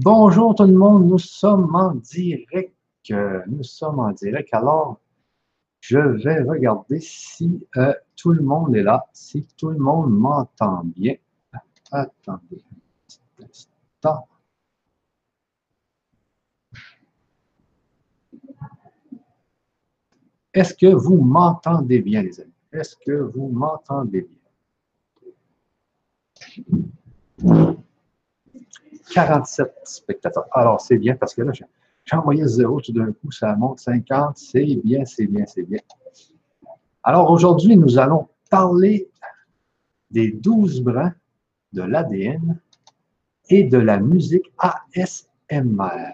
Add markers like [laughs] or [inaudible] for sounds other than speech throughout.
Bonjour tout le monde, nous sommes en direct. Euh, nous sommes en direct. Alors, je vais regarder si euh, tout le monde est là, si tout le monde m'entend bien. Attendez un petit instant. Est-ce que vous m'entendez bien, les amis? Est-ce que vous m'entendez bien? 47 spectateurs. Alors, c'est bien parce que là, j'ai envoyé zéro tout d'un coup, ça monte 50. C'est bien, c'est bien, c'est bien. Alors, aujourd'hui, nous allons parler des 12 brins de l'ADN et de la musique ASMR.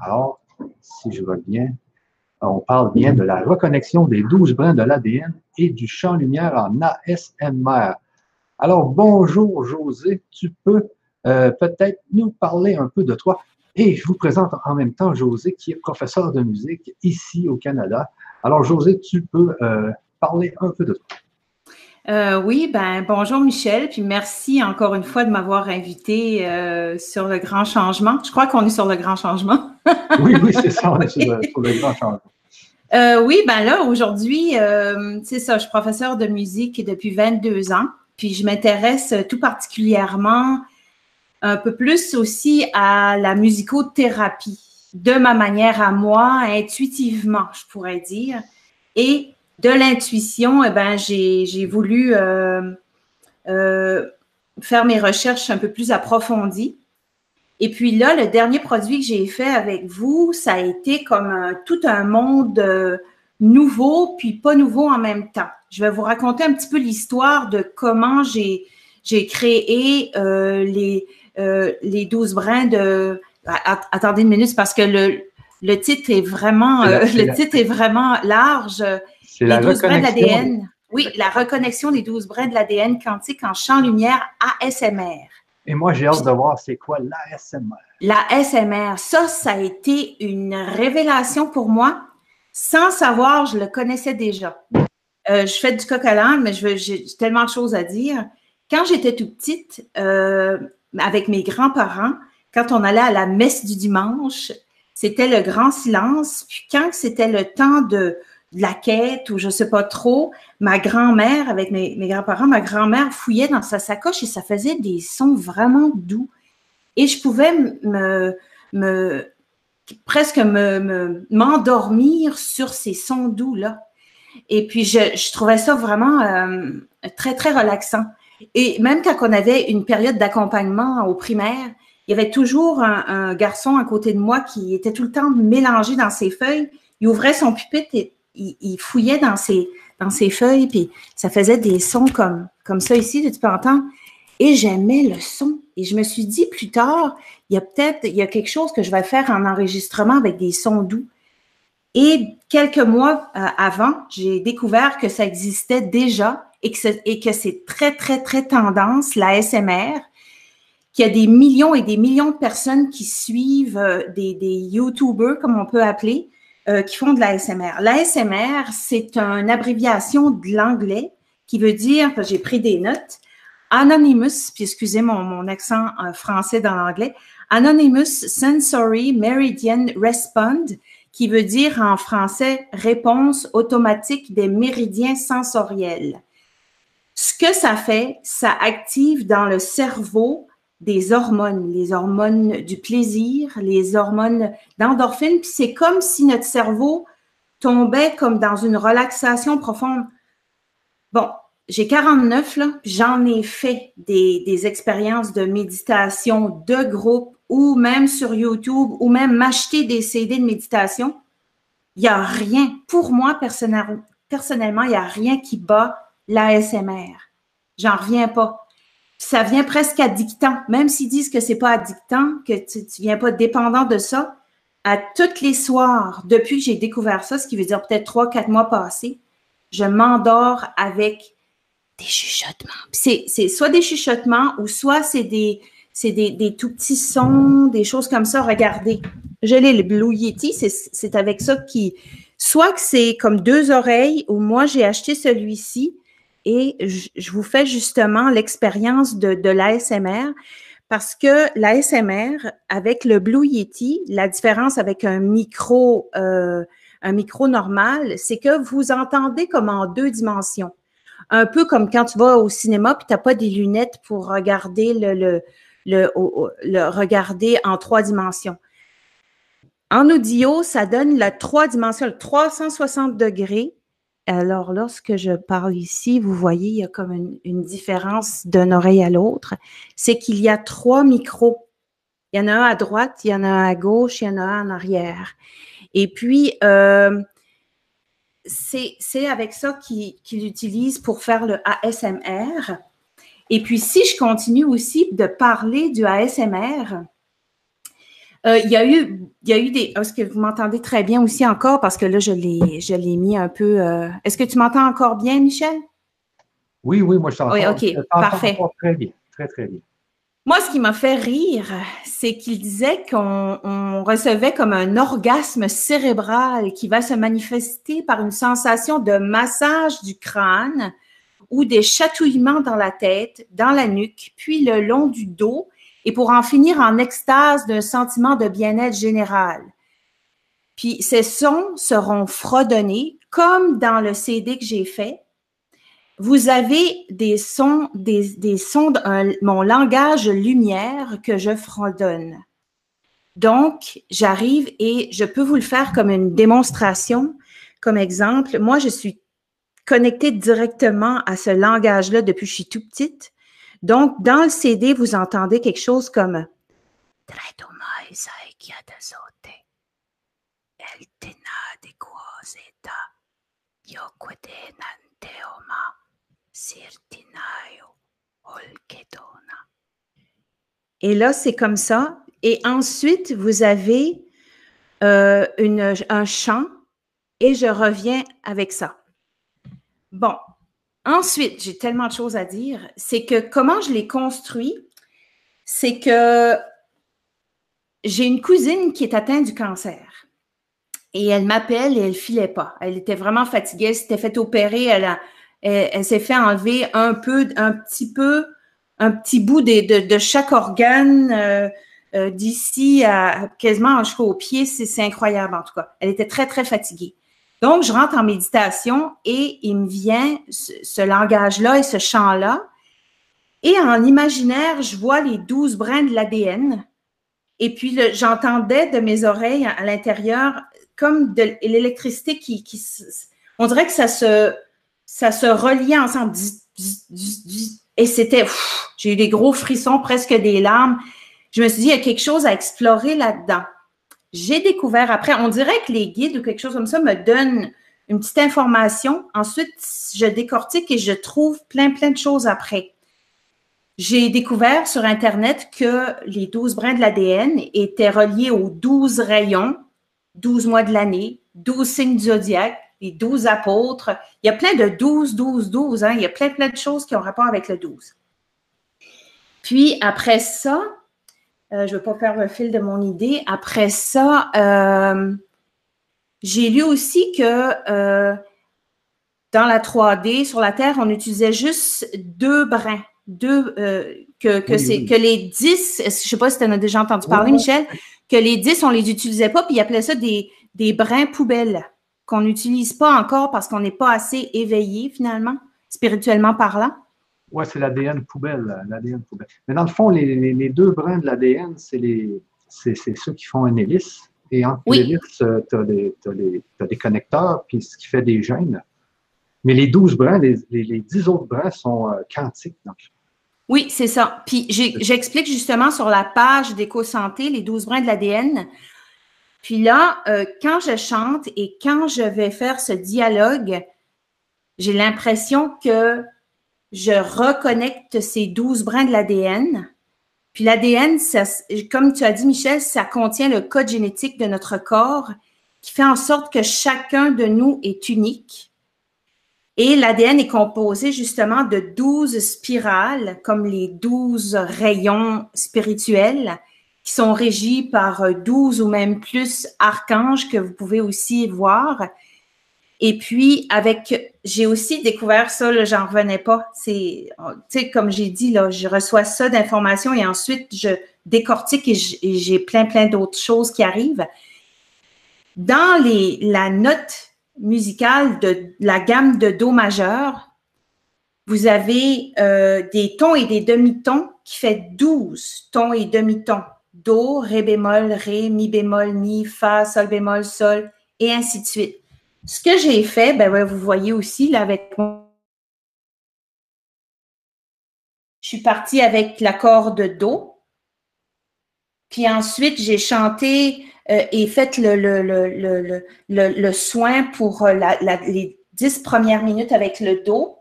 Alors, si je vois bien, on parle bien de la reconnexion des 12 brins de l'ADN et du champ-lumière en ASMR. Alors, bonjour José, tu peux euh, peut-être nous parler un peu de toi. Et je vous présente en même temps José, qui est professeur de musique ici au Canada. Alors, José, tu peux euh, parler un peu de toi. Euh, oui, ben bonjour Michel, puis merci encore une fois de m'avoir invité sur le grand changement. Je crois qu'on est sur le grand changement. [laughs] oui, oui, c'est ça, on est sur le, [laughs] grand changement. oui, ben là, aujourd'hui, c'est ça, je suis professeur de musique depuis 22 ans, puis je m'intéresse tout particulièrement un peu plus aussi à la musicothérapie, de ma manière à moi, intuitivement, je pourrais dire. Et de l'intuition, eh ben, j'ai voulu euh, euh, faire mes recherches un peu plus approfondies. Et puis là, le dernier produit que j'ai fait avec vous, ça a été comme tout un monde euh, nouveau, puis pas nouveau en même temps. Je vais vous raconter un petit peu l'histoire de comment j'ai créé les, euh, les douze brins de. Attendez une minute, parce que le, le titre est vraiment, euh, le titre est vraiment large. Les douze brins de l'ADN. Oui, la reconnexion des douze brins de l'ADN quantique en champ lumière ASMR. Et moi, j'ai hâte de voir c'est quoi l'ASMR. L'ASMR, ça, ça a été une révélation pour moi. Sans savoir, je le connaissais déjà. Euh, je fais du coq à mais j'ai tellement de choses à dire. Quand j'étais toute petite, euh, avec mes grands-parents, quand on allait à la messe du dimanche, c'était le grand silence. Puis quand c'était le temps de, la quête ou je sais pas trop, ma grand-mère, avec mes, grands-parents, ma grand-mère fouillait dans sa sacoche et ça faisait des sons vraiment doux. Et je pouvais me, presque me, m'endormir sur ces sons doux-là. Et puis, je, trouvais ça vraiment euh, très, très relaxant. Et même quand on avait une période d'accompagnement au primaire, il y avait toujours un, garçon à côté de moi qui était tout le temps mélangé dans ses feuilles. Il ouvrait son pupitre et il, fouillait dans ses, dans ses feuilles, puis ça faisait des sons comme, comme ça ici, tu peux entendre. Et j'aimais le son. Et je me suis dit plus tard, il y a peut-être, il y a quelque chose que je vais faire en enregistrement avec des sons doux. Et quelques mois euh, avant, j'ai découvert que ça existait déjà et que, c'est très, très, très tendance, la SMR, qu'il y a des millions et des millions de personnes qui suivent euh, des, des YouTubers, comme on peut appeler, euh, qui font de la SMR. La SMR, c'est une abréviation de l'anglais qui veut dire, j'ai pris des notes, Anonymous, puis excusez mon, mon accent euh, français dans l'anglais, Anonymous Sensory Meridian Respond, qui veut dire en français réponse automatique des méridiens sensoriels. Ce que ça fait, ça active dans le cerveau des hormones, les hormones du plaisir, les hormones d'endorphine, puis c'est comme si notre cerveau tombait comme dans une relaxation profonde. Bon, j'ai 49, là, j'en ai fait des, des, expériences de méditation de groupe ou même sur YouTube ou même m'acheter des CD de méditation. Il n'y a rien, pour moi personnellement, il n'y a rien qui bat l'ASMR. J'en reviens pas. Ça vient presque addictant, même s'ils disent que c'est pas addictant, que tu, ne viens pas dépendant de ça. À tous les soirs, depuis que j'ai découvert ça, ce qui veut dire peut-être trois, quatre mois passés, je m'endors avec des chuchotements. C'est, soit des chuchotements ou soit c'est des, c'est des, tout petits sons, des choses comme ça. Regardez, je l'ai, le Blue Yeti, c'est avec ça qui... Soit que c'est comme deux oreilles, ou moi j'ai acheté celui-ci, et je vous fais justement l'expérience de, de l'ASMR parce que la SMR, avec le Blue Yeti, la différence avec un micro, euh, un micro normal, c'est que vous entendez comme en deux dimensions. Un peu comme quand tu vas au cinéma puis tu n'as pas des lunettes pour regarder le, le, le, le, regarder en trois dimensions. En audio, ça donne la trois dimensions, le 360 degrés alors, lorsque je parle ici, vous voyez, il y a comme une, différence d'une oreille à l'autre. C'est qu'il y a trois micros. Il y en a un à droite, il y en a un à gauche, il y en a un en arrière. Et puis, euh, c'est avec ça qu'il utilise pour faire le ASMR. Et puis, si je continue aussi de parler du ASMR, euh, il y a eu, il y a eu des. Est-ce que vous m'entendez très bien aussi encore? Parce que là je l'ai, je l'ai mis un peu. Euh, est-ce que tu m'entends encore bien, Michel? Oui, oui, moi je t'entends. Oui, ok, parfait. Très bien, très très bien. Moi, ce qui m'a fait rire, c'est qu'il disait qu'on recevait comme un orgasme cérébral qui va se manifester par une sensation de massage du crâne ou des chatouillements dans la tête, dans la nuque, puis le long du dos et pour en finir en extase d'un sentiment de bien-être général. Puis ces sons seront fredonnés comme dans le CD que j'ai fait. Vous avez des sons, des, sons de mon langage lumière que je fredonne. Donc, j'arrive et je peux vous le faire comme une démonstration. Comme exemple, moi, je suis connectée directement à ce langage-là depuis que je suis tout petite. Donc, dans le CD, vous entendez quelque chose comme Et là, c'est comme ça. Et ensuite, vous avez euh, un chant et je reviens avec ça. Bon, Ensuite, j'ai tellement de choses à dire. C'est que comment je l'ai construit, c'est que j'ai une cousine qui est atteinte du cancer. Et elle m'appelle et elle filait pas. Elle était vraiment fatiguée. Elle s'était fait opérer. Elle, s'est fait enlever un peu, un petit peu, un petit bout de, chaque organe euh, euh, d'ici à quasiment jusqu'au pied. C'est incroyable en tout cas. Elle était très, très fatiguée. Donc, je rentre en méditation et il me vient ce, langage-là et ce chant-là. Et en imaginaire, je vois les douze brins de l'ADN. Et puis, j'entendais de mes oreilles à, l'intérieur comme de l'électricité qui, On dirait que ça se, ça se reliait ensemble. Et c'était... J'ai eu des gros frissons, presque des larmes. Je me suis dit, il y a quelque chose à explorer là-dedans. J'ai découvert après, on dirait que les guides ou quelque chose comme ça me donnent une petite information. Ensuite, je décortique et je trouve plein, plein de choses après. J'ai découvert sur Internet que les 12 brins de l'ADN étaient reliés aux 12 rayons, 12 mois de l'année, 12 signes du zodiaque, les 12 apôtres. Il y a plein de 12, 12, 12. Hein? Il y a plein, plein de choses qui ont rapport avec le 12. Puis après ça, euh, je ne veux pas faire le fil de mon idée. Après ça, euh, j'ai lu aussi que euh, dans la 3D, sur la Terre, on utilisait juste deux brins. Deux, que, que, c'est, que les 10, je ne sais pas si tu en as déjà entendu parler, Michel, que les 10, on ne les utilisait pas, puis ils appelaient ça des, des brins poubelles qu'on n'utilise pas encore parce qu'on n'est pas assez éveillé finalement, spirituellement parlant. Oui, c'est l'ADN poubelle, l'ADN poubelle. Mais dans le fond, les, deux brins de l'ADN, c'est ceux qui font un hélice. Et entre les hélices, euh, tu as, des connecteurs, puis ce qui fait des gènes. Mais les 12 brins, les, les 10 autres brins sont euh, quantiques. Donc. Oui, c'est ça. Puis j'explique justement sur la page d'éco-santé les 12 brins de l'ADN. Puis là, euh, quand je chante et quand je vais faire ce dialogue, j'ai l'impression que je reconnecte ces 12 brins de l'ADN. Puis l'ADN, comme tu as dit, Michel, ça contient le code génétique de notre corps qui fait en sorte que chacun de nous est unique. Et l'ADN est composé justement de 12 spirales, comme les 12 rayons spirituels, qui sont régis par 12 ou même plus archanges que vous pouvez aussi voir. Et puis, avec, j'ai aussi découvert ça, j'en revenais pas. C'est, tu sais, comme j'ai dit, là, je reçois ça d'informations et ensuite je décortique et j'ai plein, plein d'autres choses qui arrivent. Dans les, la note musicale de la gamme de Do majeur, vous avez euh, des tons et des demi-tons qui fait 12 tons et demi-tons. Do, Ré bémol, Ré, Mi bémol, Mi, Fa, Sol bémol, Sol, et ainsi de suite. Ce que j'ai fait, ben, vous voyez aussi là avec moi. Je suis partie avec l'accord de Do. Puis ensuite, j'ai chanté euh, et fait le, le, le, le soin pour euh, la, les dix premières minutes avec le Do.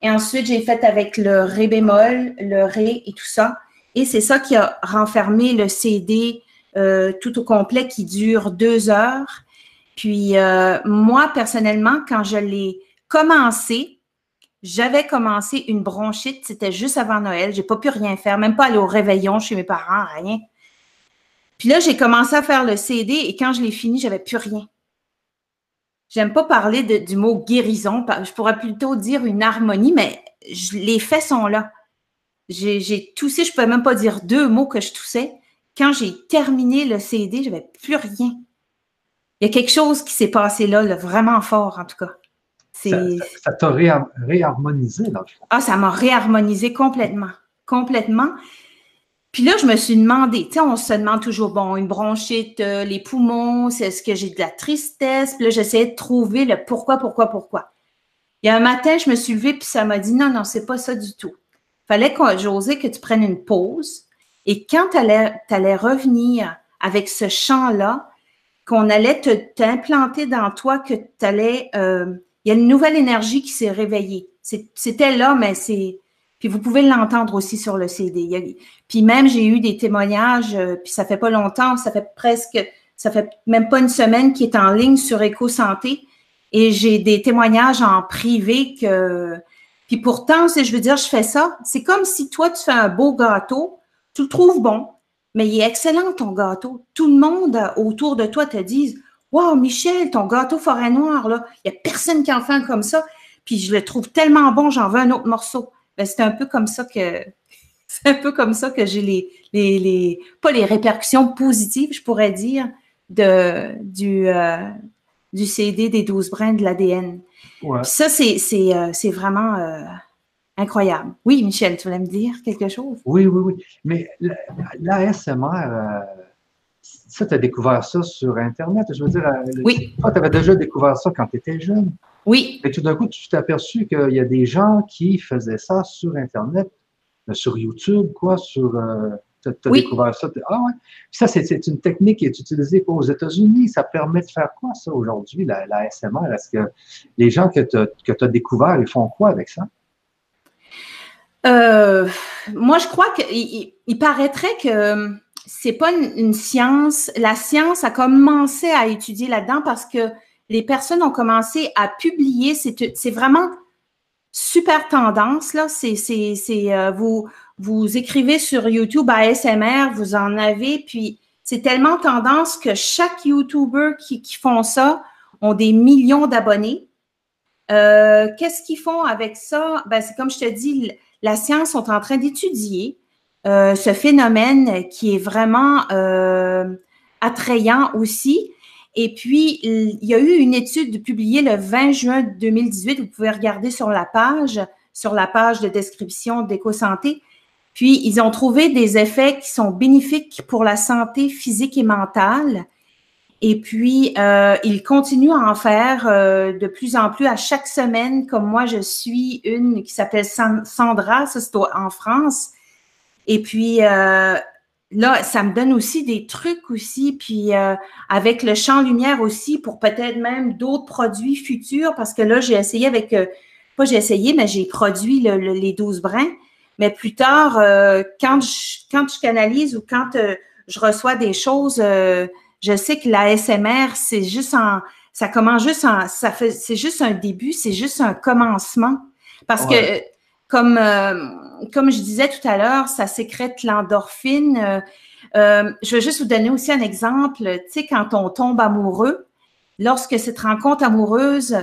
Et ensuite, j'ai fait avec le Ré bémol, le Ré et tout ça. Et c'est ça qui a renfermé le CD euh, tout au complet qui dure deux heures. Puis euh, moi, personnellement, quand je l'ai commencé, j'avais commencé une bronchite, c'était juste avant Noël. J'ai pas pu rien faire, même pas aller au réveillon chez mes parents, rien. Puis là, j'ai commencé à faire le CD et quand je l'ai fini, j'avais plus rien. J'aime pas parler du mot guérison. Je pourrais plutôt dire une harmonie, mais les faits sont là. J'ai toussé, je ne peux même pas dire deux mots que je toussais. Quand j'ai terminé le CD, je n'avais plus rien. Il y a quelque chose qui s'est passé là, vraiment fort, en tout cas. Ça t'a réharmonisé, là. Ah, ça m'a réharmonisé complètement. Complètement. Puis là, je me suis demandé, tu sais, on se demande toujours, bon, une bronchite, euh, les poumons, c'est ce que j'ai de la tristesse? Puis là, j'essayais de trouver le pourquoi, pourquoi, pourquoi. Il y a un matin, je me suis levée, puis ça m'a dit, non, non, c'est pas ça du tout. Fallait que j'osais que tu prennes une pause. Et quand tu allais, allais, revenir avec ce chant-là, qu'on allait t'implanter dans toi, que tu euh, il y a une nouvelle énergie qui s'est réveillée. C'était là, mais c'est, puis vous pouvez l'entendre aussi sur le CD. puis même, j'ai eu des témoignages, euh, puis ça fait pas longtemps, ça fait presque, ça fait même pas une semaine qui est en ligne sur EcoSanté. Et j'ai des témoignages en privé que. Puis pourtant, si je veux dire, je fais ça, c'est comme si toi, tu fais un beau gâteau, tu le trouves bon, mais il est excellent ton gâteau. Tout le monde autour de toi te dit Wow, Michel, ton gâteau forêt noire, là, il n'y a personne qui en fait un comme ça. Puis je le trouve tellement bon, j'en veux un autre morceau. Ben, c'est un peu comme ça que [laughs] c'est un peu comme ça que j'ai les, les, les, pas les répercussions positives, je pourrais dire, de, du, euh, du CD des 12 brins de l'ADN. Ça, c'est, c'est, euh, c'est vraiment euh, incroyable. Oui, Michel, tu voulais me dire quelque chose? Oui, oui, oui. Mais l'ASMR, ça, tu as découvert ça sur Internet. Je veux dire, oui. toi, tu avais déjà découvert ça quand tu étais jeune. Oui. Et tout d'un coup, tu t'es aperçu qu'il y a des gens qui faisaient ça sur Internet, euh, sur YouTube, quoi, sur. Euh, tu as, découvert ça. Ah ouais. ça, c'est une technique qui est utilisée aux États-Unis. Ça permet de faire quoi, ça, aujourd'hui, la, la, SMR? Est-ce que les gens que tu as, découverts, ils font quoi avec ça? Euh, moi, je crois qu'il il paraîtrait que c'est pas une, une, science. La science a commencé à étudier là-dedans parce que les personnes ont commencé à publier. C'est vraiment super tendance, là. C'est, euh, vous, vous écrivez sur YouTube ASMR, vous en avez, puis c'est tellement tendance que chaque YouTuber qui, qui font ça ont des millions d'abonnés. Euh, qu'est-ce qu'ils font avec ça? Ben, c'est comme je te dis, la science sont en train d'étudier euh, ce phénomène qui est vraiment attrayant aussi. Et puis, il y a eu une étude publiée le 20 juin 2018. Vous pouvez regarder sur la page, sur la page de description d'EcoSanté. Puis, ils ont trouvé des effets qui sont bénéfiques pour la santé physique et mentale. Et puis, euh, ils continuent à en faire euh, de plus en plus à chaque semaine, comme moi, je suis une qui s'appelle Sandra, ça c'est en France. Et puis, euh, là, ça me donne aussi des trucs aussi, puis euh, avec le champ lumière aussi pour peut-être même d'autres produits futurs, parce que là, j'ai essayé avec, euh, pas j'ai essayé, mais j'ai produit les 12 brins. Mais plus tard, euh, quand, je, quand je canalise ou quand je reçois des choses, je sais que la SMR, c'est juste en, ça commence juste en, ça fait, c'est juste un début, c'est juste un commencement. Parce que comme, euh, comme je disais tout à l'heure, ça sécrète l'endorphine. Euh, euh, je vais juste vous donner aussi un exemple. Tu sais, quand on tombe amoureux, lorsque cette rencontre amoureuse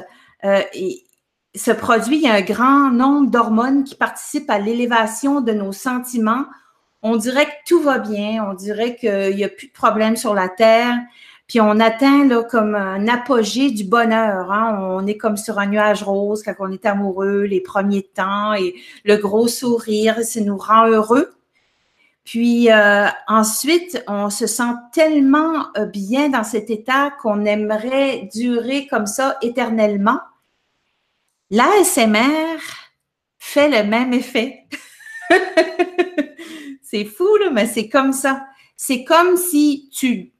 se produit, il y a un grand nombre d'hormones qui participent à l'élévation de nos sentiments. On dirait que tout va bien, on dirait qu'il n'y a plus de problème sur la Terre, puis on atteint là, comme un apogée du bonheur. Hein. On est comme sur un nuage rose quand on est amoureux, les premiers temps, et le gros sourire, ça nous rend heureux. Puis euh, ensuite, on se sent tellement euh, bien dans cet état qu'on aimerait durer comme ça éternellement. L'ASMR fait le même effet. [laughs] c'est fou, là, mais c'est comme ça. C'est comme si tu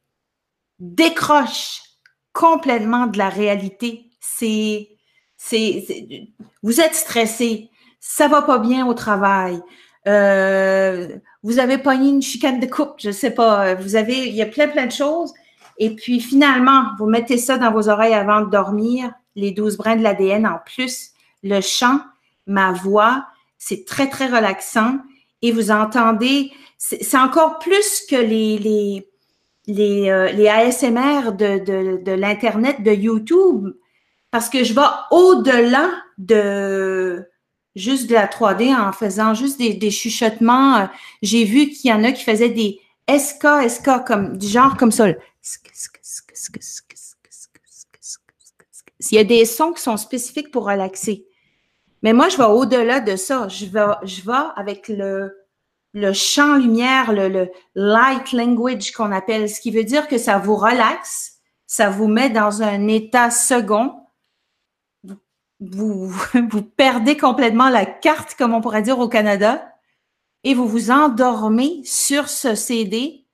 décroches complètement de la réalité. C'est, c'est, vous êtes stressé, ça va pas bien au travail, euh, vous avez pogné une chicane de coupe, je sais pas, vous avez, il y a plein, plein de choses. Et puis finalement, vous mettez ça dans vos oreilles avant de dormir, les 12 brins de l'ADN en plus, le chant, ma voix, c'est très, très relaxant. Et vous entendez, c'est encore plus que les, les, les, euh, les ASMR de, de, de l'Internet, de YouTube, parce que je vais au-delà de, juste de la 3D en faisant juste des, chuchotements. J'ai vu qu'il y en a qui faisaient des SK, SK, comme, du genre comme ça. Il y a des sons qui sont spécifiques pour relaxer. Mais moi, je vais au-delà de ça. Je vais, avec le, le champ lumière, le, light language qu'on appelle, ce qui veut dire que ça vous relaxe, ça vous met dans un état second vous, vous [laughs] perdez complètement la carte, comme on pourrait dire au Canada, et vous vous endormez sur ce CD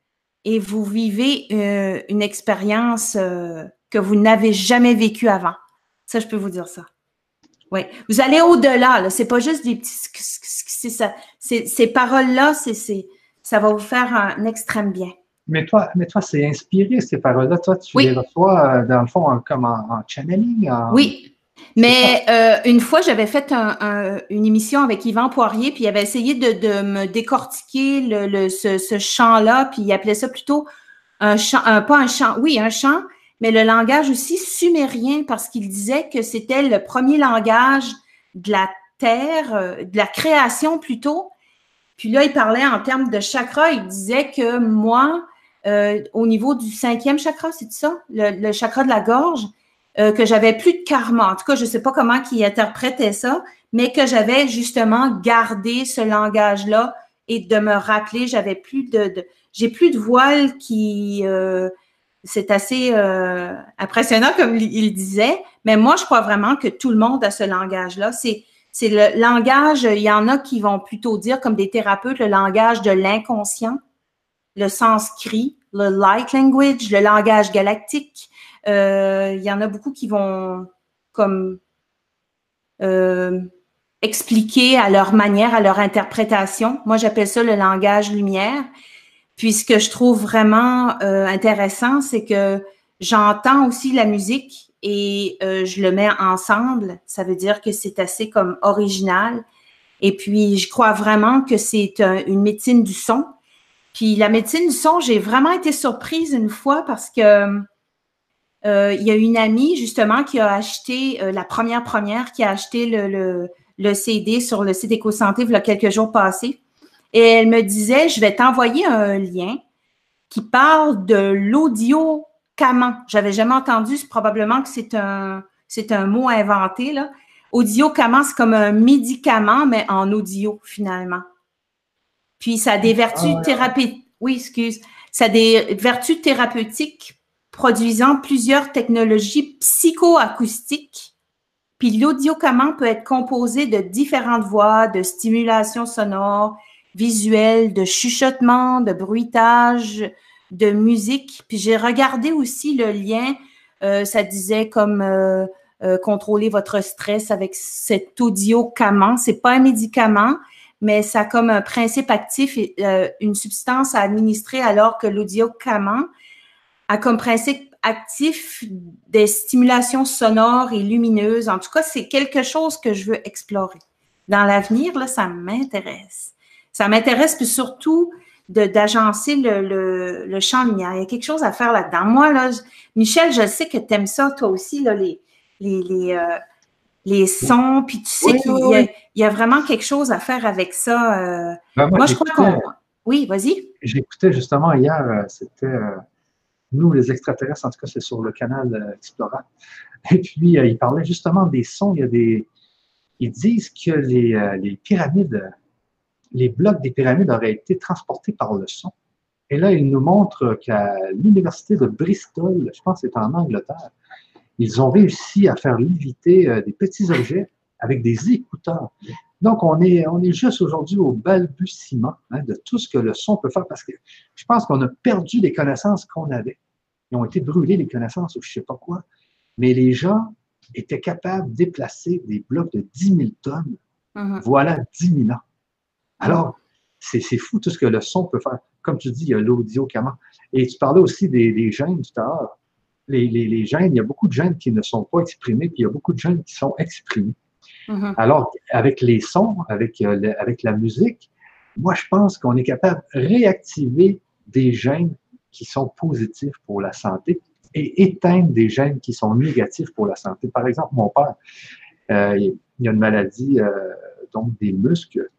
et vous vivez euh, une expérience euh, que vous n'avez jamais vécue avant. Ça, je peux vous dire ça. Oui. Vous allez au-delà, C'est pas juste des petits. C'est ça. Ces paroles-là, c'est, ça va vous faire un extrême bien. Mais toi, mais toi, c'est inspiré, ces paroles-là. Toi, tu les reçois, euh, dans le fond, comme en, channeling. Oui, mais euh, une fois, j'avais fait une émission avec Yvan Poirier, puis il avait essayé de, me décortiquer le, ce, ce chant-là, puis il appelait ça plutôt un chant, pas un chant, oui, un chant, mais le langage aussi sumérien, parce qu'il disait que c'était le premier langage de la terre, euh, de la création plutôt. Puis là, il parlait en termes de chakra, il disait que moi, euh, au niveau du cinquième chakra, c'est ça, le chakra de la gorge, euh, que j'avais plus de karma. En tout cas, je ne sais pas comment il interprétait ça, mais que j'avais justement gardé ce langage-là et de me rappeler, j'avais plus de, j'ai plus de voile qui euh, c'est assez euh, impressionnant comme il disait, mais moi je crois vraiment que tout le monde a ce langage-là. C'est c'est le langage, il y en a qui vont plutôt dire comme des thérapeutes le langage de l'inconscient, le sanskrit, le light language, le langage galactique. Euh, il y en a beaucoup qui vont comme euh, expliquer à leur manière, à leur interprétation. Moi, j'appelle ça le langage lumière. Puis ce que je trouve vraiment euh, intéressant, c'est que j'entends aussi la musique et je le mets ensemble. Ça veut dire que c'est assez comme original. Et puis, je crois vraiment que c'est une médecine du son. Puis la médecine du son, j'ai vraiment été surprise une fois parce que euh, il y a une amie justement qui a acheté euh, la première première, qui a acheté le, le, CD sur le site EcoSanté il y a quelques jours passés. Et elle me disait, je vais t'envoyer un lien qui parle de l'audio caman. J'avais jamais entendu, c'est probablement que c'est un, c'est un mot inventé, là. Audio caman, c'est comme un médicament, mais en audio, finalement. Puis ça a des vertus ah thérapeutiques. Oui, excuse. Ça a des vertus thérapeutiques produisant plusieurs technologies psychoacoustiques. Puis l'audiocaman peut être composé de différentes voix, de stimulation sonore, visuelle, de chuchotement, de bruitage, de musique. Puis j'ai regardé aussi le lien, euh, ça disait comme euh, euh, contrôler votre stress avec cet audiocaman. C'est pas un médicament, mais ça a comme un principe actif, une substance à administrer alors que l'audiocaman a comme principe actif des stimulations sonores et lumineuses. En tout cas, c'est quelque chose que je veux explorer. Dans l'avenir, là, ça m'intéresse. Ça m'intéresse, puis surtout, d'agencer le, le, champ lumière. Il y a quelque chose à faire là-dedans. Moi, là, Michel, je sais que tu aimes ça, toi aussi, là, les, les, les, euh, les sons, puis tu sais qu'il y, a vraiment quelque chose à faire avec ça. Euh. Ben, moi, je crois qu'on. Oui, vas-y. J'écoutais justement hier, euh, c'était nous, les extraterrestres, en tout cas, c'est sur le canal Explora. Et puis, il parlait justement des sons. Il y a des. Ils disent que les, les pyramides les blocs des pyramides auraient été transportés par le son. Et là, il nous montre qu'à l'université de Bristol, je pense que c'est en Angleterre, ils ont réussi à faire léviter euh, des petits objets avec des écouteurs. Donc, on est, on est juste aujourd'hui au balbutiement hein, de tout ce que le son peut faire parce que je pense qu'on a perdu les connaissances qu'on avait. Ils ont été brûlés, les connaissances ou je ne sais pas quoi. Mais les gens étaient capables de déplacer des blocs de 10 000 tonnes. Mm-hmm. Voilà 10 000 ans. Alors, c'est fou tout ce que le son peut faire. Comme tu dis, il y a l'audio comment. Et tu parlais aussi des, gènes tout à l'heure. Les, gènes, il y a beaucoup de gènes qui ne sont pas exprimés, puis il y a beaucoup de gènes qui sont exprimés. Mm-hmm. Alors, avec les sons, avec, euh, avec la musique, moi, je pense qu'on est capable de réactiver des gènes qui sont positifs pour la santé et éteindre des gènes qui sont négatifs pour la santé. Par exemple, mon père, euh, il y a une maladie euh, donc des muscles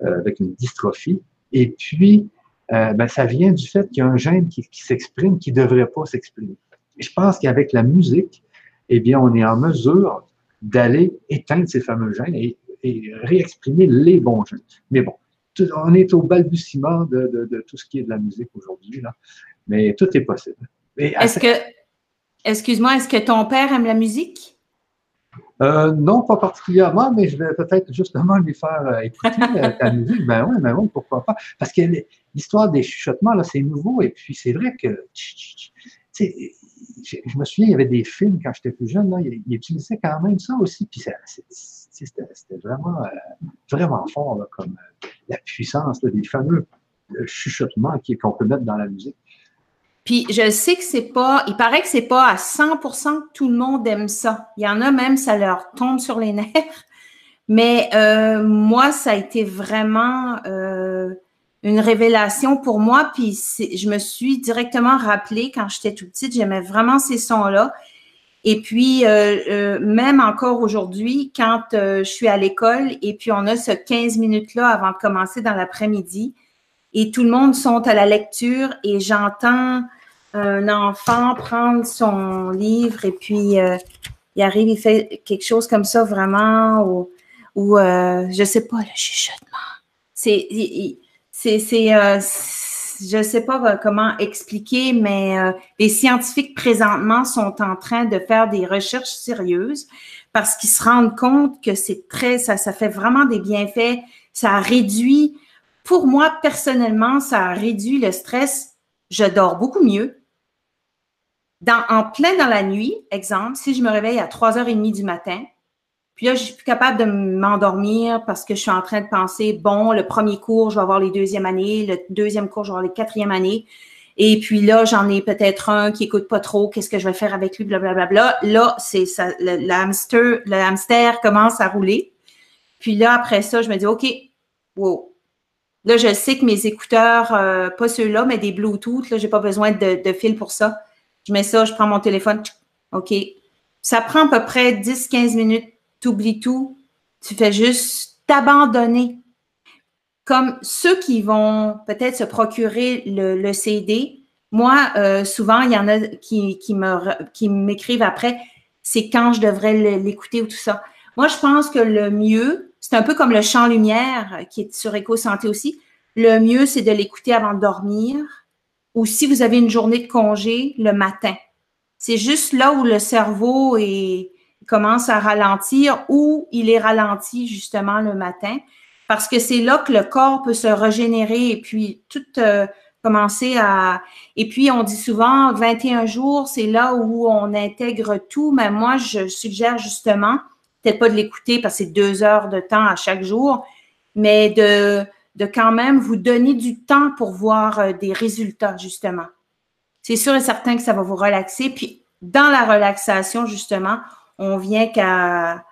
avec une dystrophie. Et puis, euh, ben, ça vient du fait qu'il y a un gène qui, s'exprime qui ne devrait pas s'exprimer. je pense qu'avec la musique, eh bien, on est en mesure d'aller éteindre ces fameux gènes et, réexprimer les bons gènes. Mais bon, on est au balbutiement de, de, tout ce qui est de la musique aujourd'hui, là. Mais tout est possible. Est-ce que, excuse-moi, est-ce que ton père aime la musique? Euh, non, pas particulièrement, mais je vais peut-être justement lui faire euh, écouter euh, [laughs] ta musique. Ben oui, ben oui, pourquoi pas. Parce que l'histoire des chuchotements, là, c'est nouveau. Et puis, c'est vrai que, je me souviens, il y avait des films quand j'étais plus jeune, là, ils, utilisaient quand même ça aussi. Puis, c'était vraiment, vraiment fort, comme la puissance des fameux chuchotements qu'on peut mettre dans la musique. Puis je sais que c'est pas, il paraît que c'est pas à 100% que tout le monde aime ça. Il y en a même, ça leur tombe sur les [laughs] nerfs. Mais euh, moi, ça a été vraiment euh, une révélation pour moi. Puis je me suis directement rappelé quand j'étais tout petite, j'aimais vraiment ces sons-là. Et puis, euh, même encore aujourd'hui, quand je suis à l'école et puis on a ce 15 minutes-là avant de commencer dans l'après-midi, et tout le monde sont à la lecture et j'entends un enfant prendre son livre et puis euh, il arrive, il fait quelque chose comme ça vraiment ou, ou euh, je sais pas, le chuchotement. C'est, c'est, euh, je sais pas comment expliquer, mais les scientifiques présentement sont en train de faire des recherches sérieuses parce qu'ils se rendent compte que c'est très, ça, ça fait vraiment des bienfaits. Ça réduit, pour moi personnellement, ça réduit le stress. Je dors beaucoup mieux en plein dans la nuit, exemple, si je me réveille à 3h30 du matin, puis là, je suis plus capable de m'endormir parce que je suis en train de penser, bon, le premier cours, je vais avoir les deuxièmes années, le deuxième cours, je vais avoir les quatrièmes années. Et puis là, j'en ai peut-être un qui écoute pas trop, qu'est-ce que je vais faire avec lui, blablabla. Bla, bla, bla. Là, c'est ça, le, hamster, le hamster commence à rouler. Puis là, après ça, je me dis, OK, wow. Là, je sais que mes écouteurs, euh, pas ceux-là, mais des Bluetooth, là, j'ai pas besoin de, de fil pour ça je mets ça, je prends mon téléphone, OK. Ça prend à peu près 10-15 minutes, tu oublies tout, tu fais juste t'abandonner. Comme ceux qui vont peut-être se procurer le, CD, moi, euh, souvent, il y en a qui, qui m'écrivent après, c'est quand je devrais l'écouter ou tout ça. Moi, je pense que le mieux, c'est un peu comme le champ lumière qui est sur Éco-Santé aussi. Le mieux, c'est de l'écouter avant de dormir ou si vous avez une journée de congé le matin. C'est juste là où le cerveau est, commence à ralentir ou il est ralenti justement le matin parce que c'est là que le corps peut se régénérer et puis tout euh, commencer à... Et puis, on dit souvent 21 jours, c'est là où on intègre tout, mais moi, je suggère justement, peut-être pas de l'écouter parce que c'est deux heures de temps à chaque jour, mais de de quand même vous donner du temps pour voir euh, des résultats, justement. C'est sûr et certain que ça va vous relaxer. Puis, dans la relaxation, justement, on vient qu'à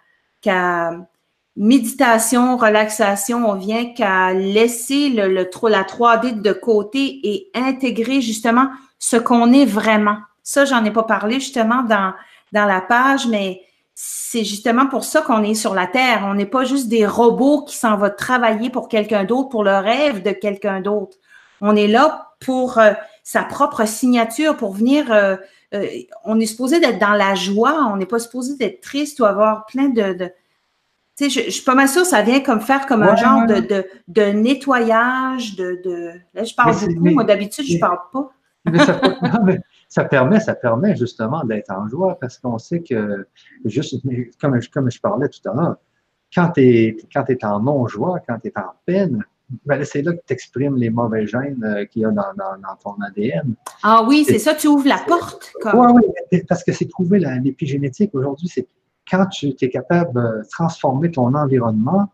méditation, relaxation, on vient qu'à laisser le, le, la 3D de côté et intégrer justement ce qu'on est vraiment. Ça, j'en ai pas parlé justement dans, dans la page, mais c'est justement pour ça qu'on est sur la Terre. On n'est pas juste des robots qui s'en vont travailler pour quelqu'un d'autre, pour le rêve de quelqu'un d'autre. On est là pour euh, sa propre signature, pour venir. Euh, euh, on est supposé d'être dans la joie, on n'est pas supposé d'être triste ou avoir plein de. tu sais, je, je, suis pas mal sûre, ça vient comme faire comme un genre de, de, de, nettoyage, de, de. Là, je parle beaucoup. Moi, d'habitude, je parle pas. Mais ça, [laughs] ça permet, ça permet justement d'être en joie parce qu'on sait que, juste comme, comme je parlais tout à l'heure, quand tu es, en non-joie, quand tu es en peine, ben c'est là que tu exprimes les mauvais gènes euh, qu'il y a dans, dans, dans, ton ADN. Ah oui, c'est ça, tu ouvres la porte. Oui, oui, parce que c'est prouvé l'épigénétique aujourd'hui, c'est quand tu es capable de transformer ton environnement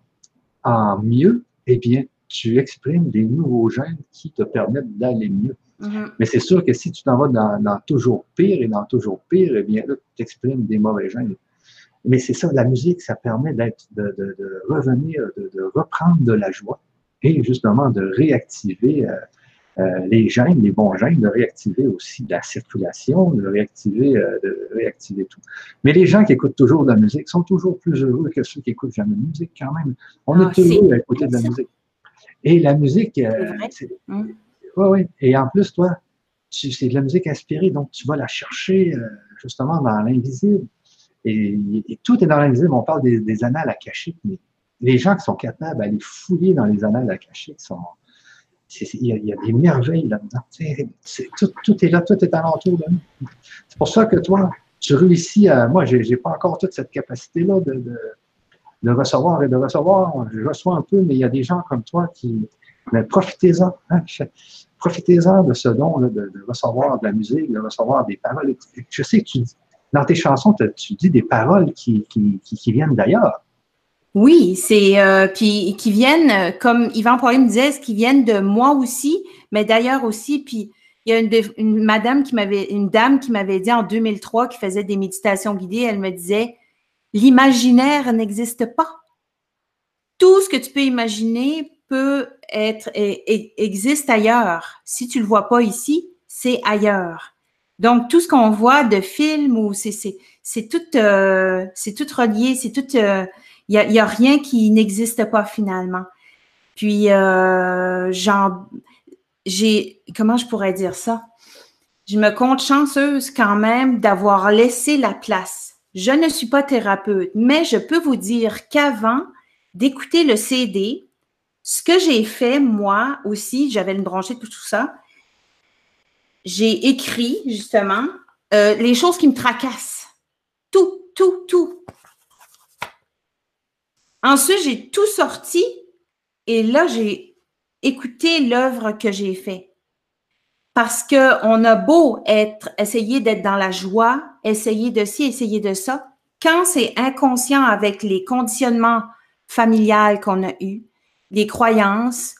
en mieux, eh bien, tu exprimes des nouveaux gènes qui te permettent d'aller mieux. Mm-hmm. Mais c'est sûr que si tu t'en vas dans, toujours pire et dans toujours pire, eh bien là, tu exprimes des mauvais gènes. Mais c'est ça, la musique, ça permet d'être, de, de, de, revenir, de, de, reprendre de la joie et justement de réactiver euh, euh, les gènes, les bons gènes, de réactiver aussi la circulation, de réactiver, euh, de réactiver tout. Mais les gens qui écoutent toujours de la musique sont toujours plus heureux que ceux qui écoutent jamais de musique quand même. On ah, est heureux à écouter de la musique. Et la musique, c'est. Oui, oui. Et en plus, toi, c'est de la musique inspirée, donc tu vas la chercher euh, justement dans l'invisible. Et, tout est dans l'invisible. On parle des, des annales akashiques, mais les gens qui sont capables d'aller fouiller dans les annales akashiques sont. Il y, a, des merveilles là-dedans. Tout, est là, tout est alentour de nous. C'est pour ça que toi, tu réussis à. Moi, je n'ai pas encore toute cette capacité-là de, recevoir et de recevoir. Je reçois un peu, mais il y a des gens comme toi qui. Mais profitez-en. Hein? profitez-en de ce don, de, recevoir de la musique, de recevoir des paroles. Je sais que dans tes chansons, tu dis des paroles qui, viennent d'ailleurs. Oui, c'est euh, qui, qui viennent, comme Yvan Poirier me disait, qui viennent de moi aussi, mais d'ailleurs aussi, puis il y a une, une madame qui m'avait, une dame qui m'avait dit en 2003 qui faisait des méditations guidées, elle me disait l'imaginaire n'existe pas. Tout ce que tu peux imaginer peut être existe ailleurs. Si tu le vois pas ici, c'est ailleurs. Donc tout ce qu'on voit de films ou c'est c'est c'est tout euh, c'est tout relié, c'est tout il euh, y, a, y a rien qui n'existe pas finalement. Puis euh, j'ai comment je pourrais dire ça? Je me compte chanceuse quand même d'avoir laissé la place. Je ne suis pas thérapeute, mais je peux vous dire qu'avant d'écouter le CD, ce que j'ai fait, moi aussi, j'avais une branchée de tout ça, j'ai écrit justement euh, les choses qui me tracassent. Tout, tout, tout. Ensuite, j'ai tout sorti et là, j'ai écouté l'œuvre que j'ai faite. Parce qu'on a beau être, essayer d'être dans la joie, essayer de ci, essayer de ça, quand c'est inconscient avec les conditionnements familiales qu'on a eus, des croyances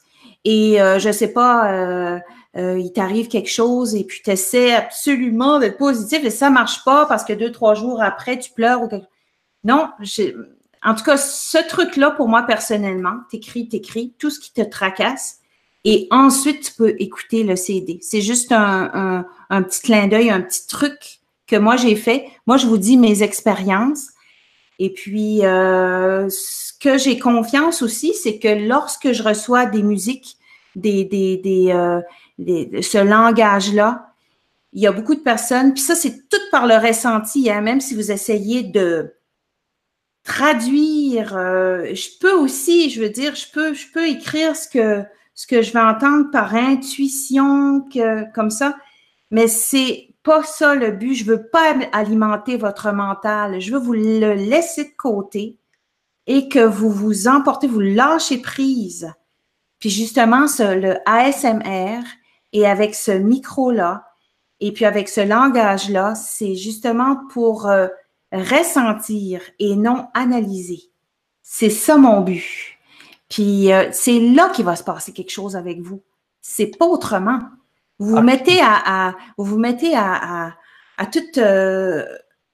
et euh, je sais pas, euh, euh, il t'arrive quelque chose et puis tu essaies absolument d'être positif et ça marche pas parce que deux, trois jours après, tu pleures ou quelque Non, en tout cas, ce truc-là, pour moi, personnellement, t'écris, t'écris tout ce qui te tracasse et ensuite, tu peux écouter le CD. C'est juste un, un, petit clin d'œil, un petit truc que moi, j'ai fait. Moi, je vous dis mes expériences. Et puis, euh, que j'ai confiance aussi, c'est que lorsque je reçois des musiques, des, des, des, euh, ce langage-là, il y a beaucoup de personnes, puis ça, c'est tout par le ressenti, hein, même si vous essayez de traduire, euh, je peux aussi, je veux dire, je peux, je peux écrire ce que, ce que je vais entendre par intuition, que, comme ça, mais c'est pas ça le but. Je veux pas alimenter votre mental. Je veux vous le laisser de côté et que vous vous emportez, vous lâchez prise. Puis justement, ce, le ASMR et avec ce micro-là, et puis avec ce langage-là, c'est justement pour euh, ressentir et non analyser. C'est ça mon but. Puis euh, c'est là qu'il va se passer quelque chose avec vous. C'est pas autrement. Vous vous ah. mettez à, à, vous vous mettez à, à, à tout euh,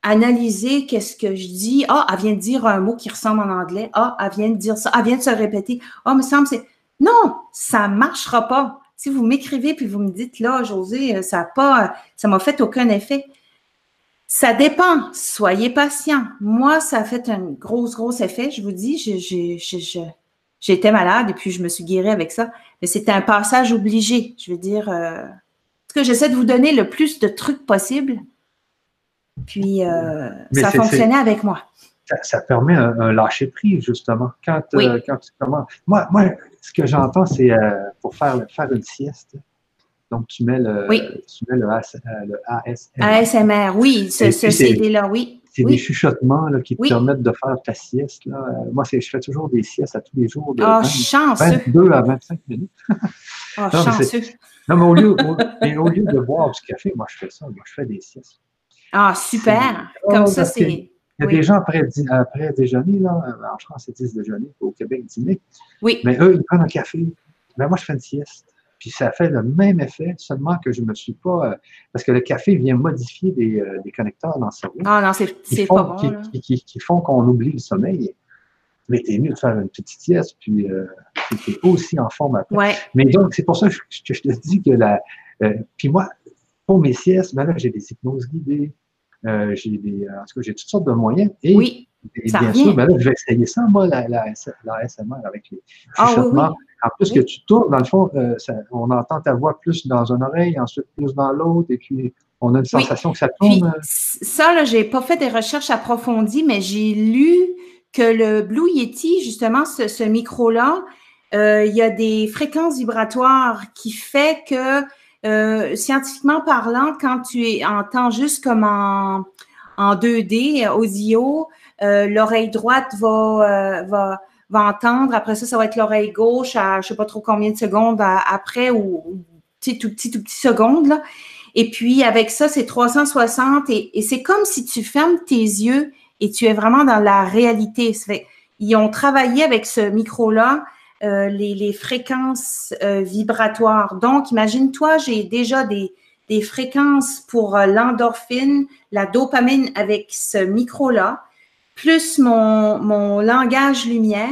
analyser qu'est-ce que je dis. Ah, elle vient de dire un mot qui ressemble en anglais. Ah, elle vient de dire ça. Elle vient de se répéter. Ah, me semble c'est. Non, ça marchera pas. Si vous m'écrivez puis vous me dites là, José, ça a pas, ça m'a fait aucun effet. Ça dépend. Soyez patient. Moi, ça a fait un gros, gros effet. Je vous dis, j'étais malade et puis je me suis guérie avec ça. Mais c'était un passage obligé. Je veux dire, euh, que j'essaie de vous donner le plus de trucs possible. Puis, euh, ça fonctionnait avec moi. Ça, permet un, lâcher prise, justement. Quand, euh, quand tu commences. Moi, moi, ce que j'entends, c'est pour faire, faire une sieste. Donc, tu mets le, tu mets le, ASMR. ASMR, oui, ce, CD-là, oui. C'est des chuchotements là, qui te permettent de faire ta sieste. Là. Euh, moi, je fais toujours des siestes à tous les jours. De oh, 22 à 25 minutes. [laughs] oh, chanceux. Non, mais au lieu, au, lieu de boire du café, moi, je fais ça. Moi, je fais des siestes. Ah, super. Comme ça, c'est. Il y a des gens après, après déjeuner, là, en France, c'est 10 déjeuner, au Québec, dîner. Oui. Mais eux, ils prennent un café. Mais moi, je fais une sieste. Puis ça fait le même effet, seulement que je ne me suis pas. Euh, parce que le café vient modifier des, euh, des connecteurs dans le cerveau. Ah non, c'est pas bon. Qui, qui, font qu'on oublie le sommeil. Mais t'es mieux de faire une petite sieste, puis euh, t'es aussi en forme après. Ouais. Mais donc, c'est pour ça que je, te dis que la. Euh, puis moi, pour mes siestes, ben là, j'ai des hypnoses guidées. J'ai des. En tout cas, j'ai toutes sortes de moyens. Et, oui. bien sûr, ben là, je vais essayer ça, moi, la, la, la SMR avec les ah, chuchotements. Oui, en plus que tu tournes, dans le fond, euh, on entend ta voix plus dans une oreille, ensuite plus dans l'autre, et puis on a une sensation que ça tourne. ça, là, j'ai pas fait des recherches approfondies, mais j'ai lu que le Blue Yeti, justement, ce, micro-là, euh, il y a des fréquences vibratoires qui fait que, euh, scientifiquement parlant, quand tu es, entends juste comme en, en 2D, audio, l'oreille droite va, va va entendre. Après ça, ça va être l'oreille gauche à je sais pas trop combien de secondes après ou, sais, tout petit, tout petit seconde. Là. Et puis avec ça, c'est 360 et, c'est comme si tu fermes tes yeux et tu es vraiment dans la réalité. Fait, ils ont travaillé avec ce micro-là euh, les, fréquences euh, vibratoires. Donc, imagine-toi, j'ai déjà des, fréquences pour euh, l'endorphine, la dopamine avec ce micro-là plus mon, mon langage lumière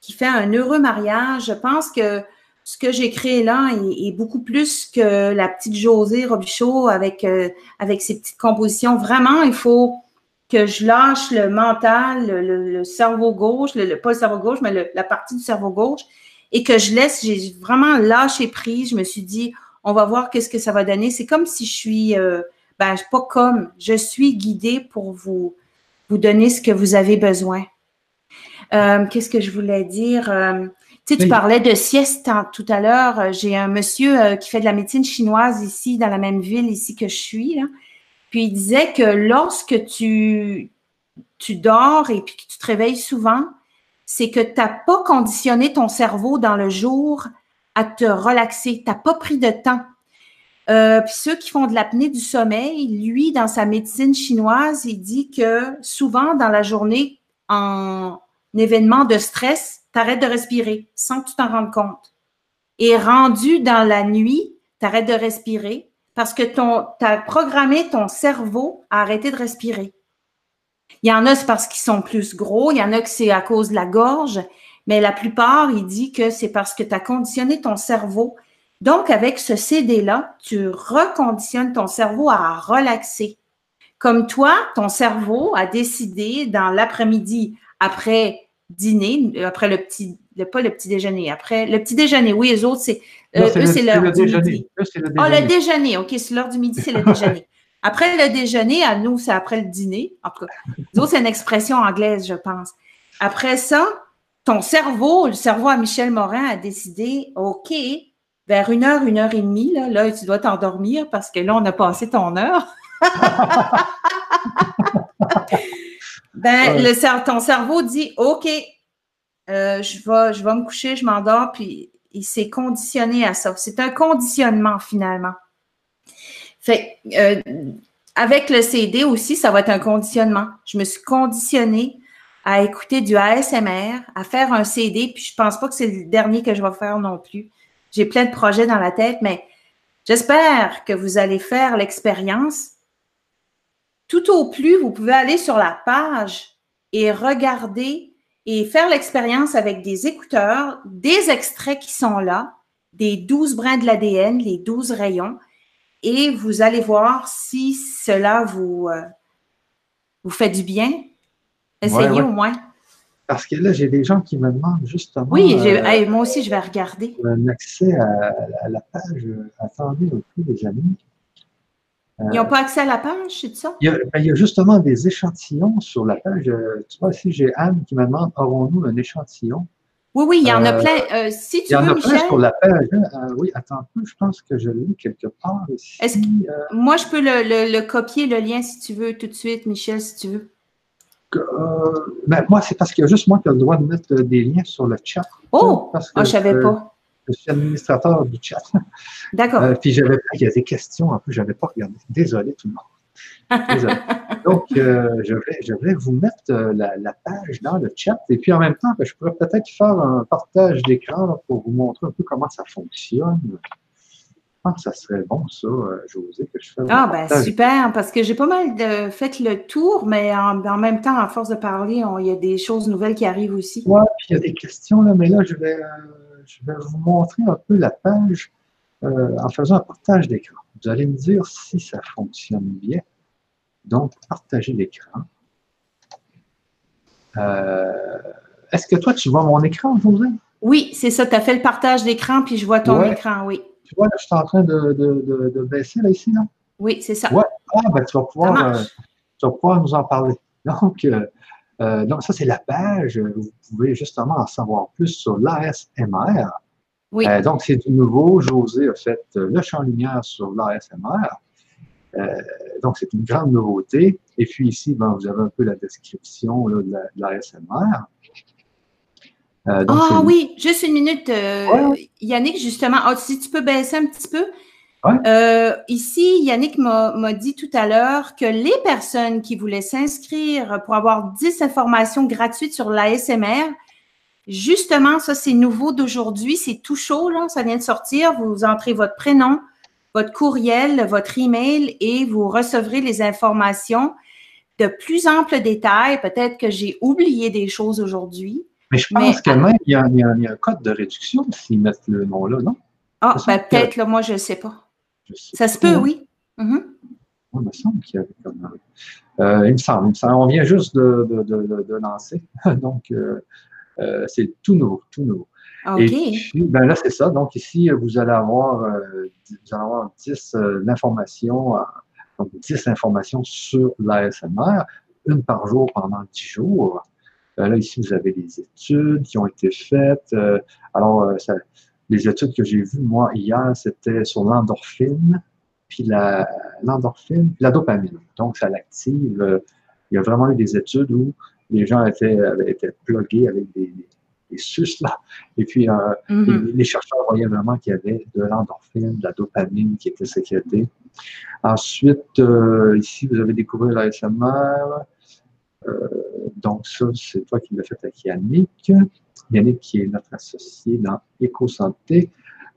qui fait un heureux mariage. Je pense que ce que j'ai créé là est, beaucoup plus que la petite Josée Robichaud avec, avec ses petites compositions. Vraiment, il faut que je lâche le mental, le, cerveau gauche, le, pas le cerveau gauche, mais la partie du cerveau gauche, et que je laisse, j'ai vraiment lâché prise. Je me suis dit, on va voir qu'est-ce que ça va donner. C'est comme si je suis, euh, ben, pas comme, je suis guidée pour vous, vous donner ce que vous avez besoin. Euh, qu'est-ce que je voulais dire? Euh, tu sais, tu parlais de sieste tout à l'heure. Euh, j'ai un monsieur qui fait de la médecine chinoise ici, dans la même ville ici que je suis. Là. Puis il disait que lorsque tu, tu dors et puis que tu te réveilles souvent, c'est que tu n'as pas conditionné ton cerveau dans le jour à te relaxer. Tu n'as pas pris de temps. Euh, puis ceux qui font de l'apnée du sommeil, lui, dans sa médecine chinoise, il dit que souvent dans la journée, en événement de stress, tu arrêtes de respirer sans que tu t'en rendes compte. Et rendu dans la nuit, tu arrêtes de respirer parce que tu as programmé ton cerveau à arrêter de respirer. Il y en a, c'est parce qu'ils sont plus gros, il y en a que c'est à cause de la gorge, mais la plupart, il dit que c'est parce que tu as conditionné ton cerveau donc, avec ce CD-là, tu reconditionnes ton cerveau à relaxer. Comme toi, ton cerveau a décidé dans l'après-midi, après dîner, après le petit, pas le petit déjeuner, après le petit déjeuner, oui, les autres, c'est euh, c'est l'heure du midi. Ah, le déjeuner, OK, c'est l'heure du midi, c'est le déjeuner. [laughs] Après le déjeuner, à nous, c'est après le dîner. En tout cas, autres, c'est une expression anglaise, je pense. Après ça, ton cerveau, le cerveau à Michel Morin a décidé, OK, vers une heure, une heure et demie, là, là tu dois t'endormir parce que là, on a passé ton heure. [laughs] ben, le, ton cerveau dit OK, euh, je, vais, je vais me coucher, je m'endors, puis il s'est conditionné à ça. C'est un conditionnement finalement. Fait, euh, avec le CD aussi, ça va être un conditionnement. Je me suis conditionnée à écouter du ASMR, à faire un CD, puis je pense pas que c'est le dernier que je vais faire non plus. J'ai plein de projets dans la tête, mais j'espère que vous allez faire l'expérience tout au plus, vous pouvez aller sur la page et regarder et faire l'expérience avec des écouteurs, des extraits qui sont là, des 12 brins de l'ADN, les 12 rayons, et vous allez voir si cela vous, euh, vous fait du bien. Essayez au moins. Parce que là, j'ai des gens qui me demandent justement. Oui, euh, moi aussi, je vais regarder. Un accès à, la page. Attendez un peu, les amis. Ils n'ont pas accès à la page, c'est ça? Ben, il y, a, justement des échantillons sur la page. Euh, tu vois, ici, j'ai Anne qui me demande aurons-nous un échantillon? Oui, oui, il y en a euh, plein. si tu il y en a plein sur la page. Hein. oui, attends un peu, je pense que je l'ai quelque part ici. moi, je peux le, copier, le lien, si tu veux, tout de suite, Michel, si tu veux? Euh, ben, moi, c'est parce qu'il y a juste moi qui ai le droit de mettre des liens sur le chat. Oh! Que, ah, je ne savais pas. Je suis administrateur du chat. D'accord. Euh, puis j'avais il y a des questions, en plus, je n'avais pas regardé. Désolé tout le monde. Désolé. [laughs] Donc, euh, je, vais, je, vais, vous mettre la, la, page dans le chat. Et puis en même temps, ben, je pourrais peut-être faire un partage d'écran pour vous montrer un peu comment ça fonctionne ça serait bon, ça, euh, José, que je fasse. Ah, ben super, parce que j'ai pas mal de, fait le tour, mais en, même temps, à force de parler, il y a des choses nouvelles qui arrivent aussi. Oui, puis il y a des questions, là, mais là, je vais, euh, je vais vous montrer un peu la page euh, en faisant un partage d'écran. Vous allez me dire si ça fonctionne bien. Donc, partager l'écran. Est-ce que toi, tu vois mon écran, José? Oui, c'est ça. Tu as fait le partage d'écran, puis je vois ton écran, oui. Tu vois, là, je suis en train de, de, de, baisser, là, ici, là? Oui, c'est ça. Ouais. Ah, ben, tu vas pouvoir, euh, tu vas pouvoir nous en parler. Donc, euh, euh, donc ça, c'est la page. Vous pouvez justement en savoir plus sur l'ASMR. Oui. donc, c'est du nouveau. José a fait le champ lumière sur l'ASMR. donc, c'est une grande nouveauté. Et puis ici, ben, vous avez un peu la description là, de l'ASMR. Euh, ah oui, juste une minute. Euh, Yannick, justement, ah, si tu peux baisser un petit peu. Euh, ici, Yannick m'a dit tout à l'heure que les personnes qui voulaient s'inscrire pour avoir 10 informations gratuites sur l'ASMR, justement, ça c'est nouveau d'aujourd'hui, c'est tout chaud, là, ça vient de sortir. Vous entrez votre prénom, votre courriel, votre email et vous recevrez les informations de plus amples détails. Peut-être que j'ai oublié des choses aujourd'hui. Mais je pense que même il y, a, un code de réduction s'ils mettent le nom-là, non? Ah, ben, peut-être, là, moi, je ne sais pas. Ça se peut, oui. Mm il me semble qu'il y avait comme. Euh, il, me semble, On vient juste de, de, de, lancer. [laughs] Donc, euh, euh, c'est tout nouveau, tout nouveau. OK. Et puis, ben là, c'est ça. Donc, ici, vous allez avoir, vous allez avoir 10 informations, donc 10 informations sur l'ASMR, une par jour pendant 10 jours. Euh, là, ici, vous avez des études qui ont été faites. Euh, alors, euh, les études que j'ai vues, moi, hier, c'était sur l'endorphine, puis l'endorphine, puis la dopamine. Donc, ça l'active. il y a vraiment eu des études où les gens étaient, été plugués avec des, des sus, là. Et puis, mm-hmm. les, chercheurs voyaient vraiment qu'il y avait de l'endorphine, de la dopamine qui était sécrétée. Ensuite, ici, vous avez découvert l'ASMR. Euh, donc, ça, c'est toi qui l'as fait avec Yannick. Yannick qui est notre associé dans EcoSanté.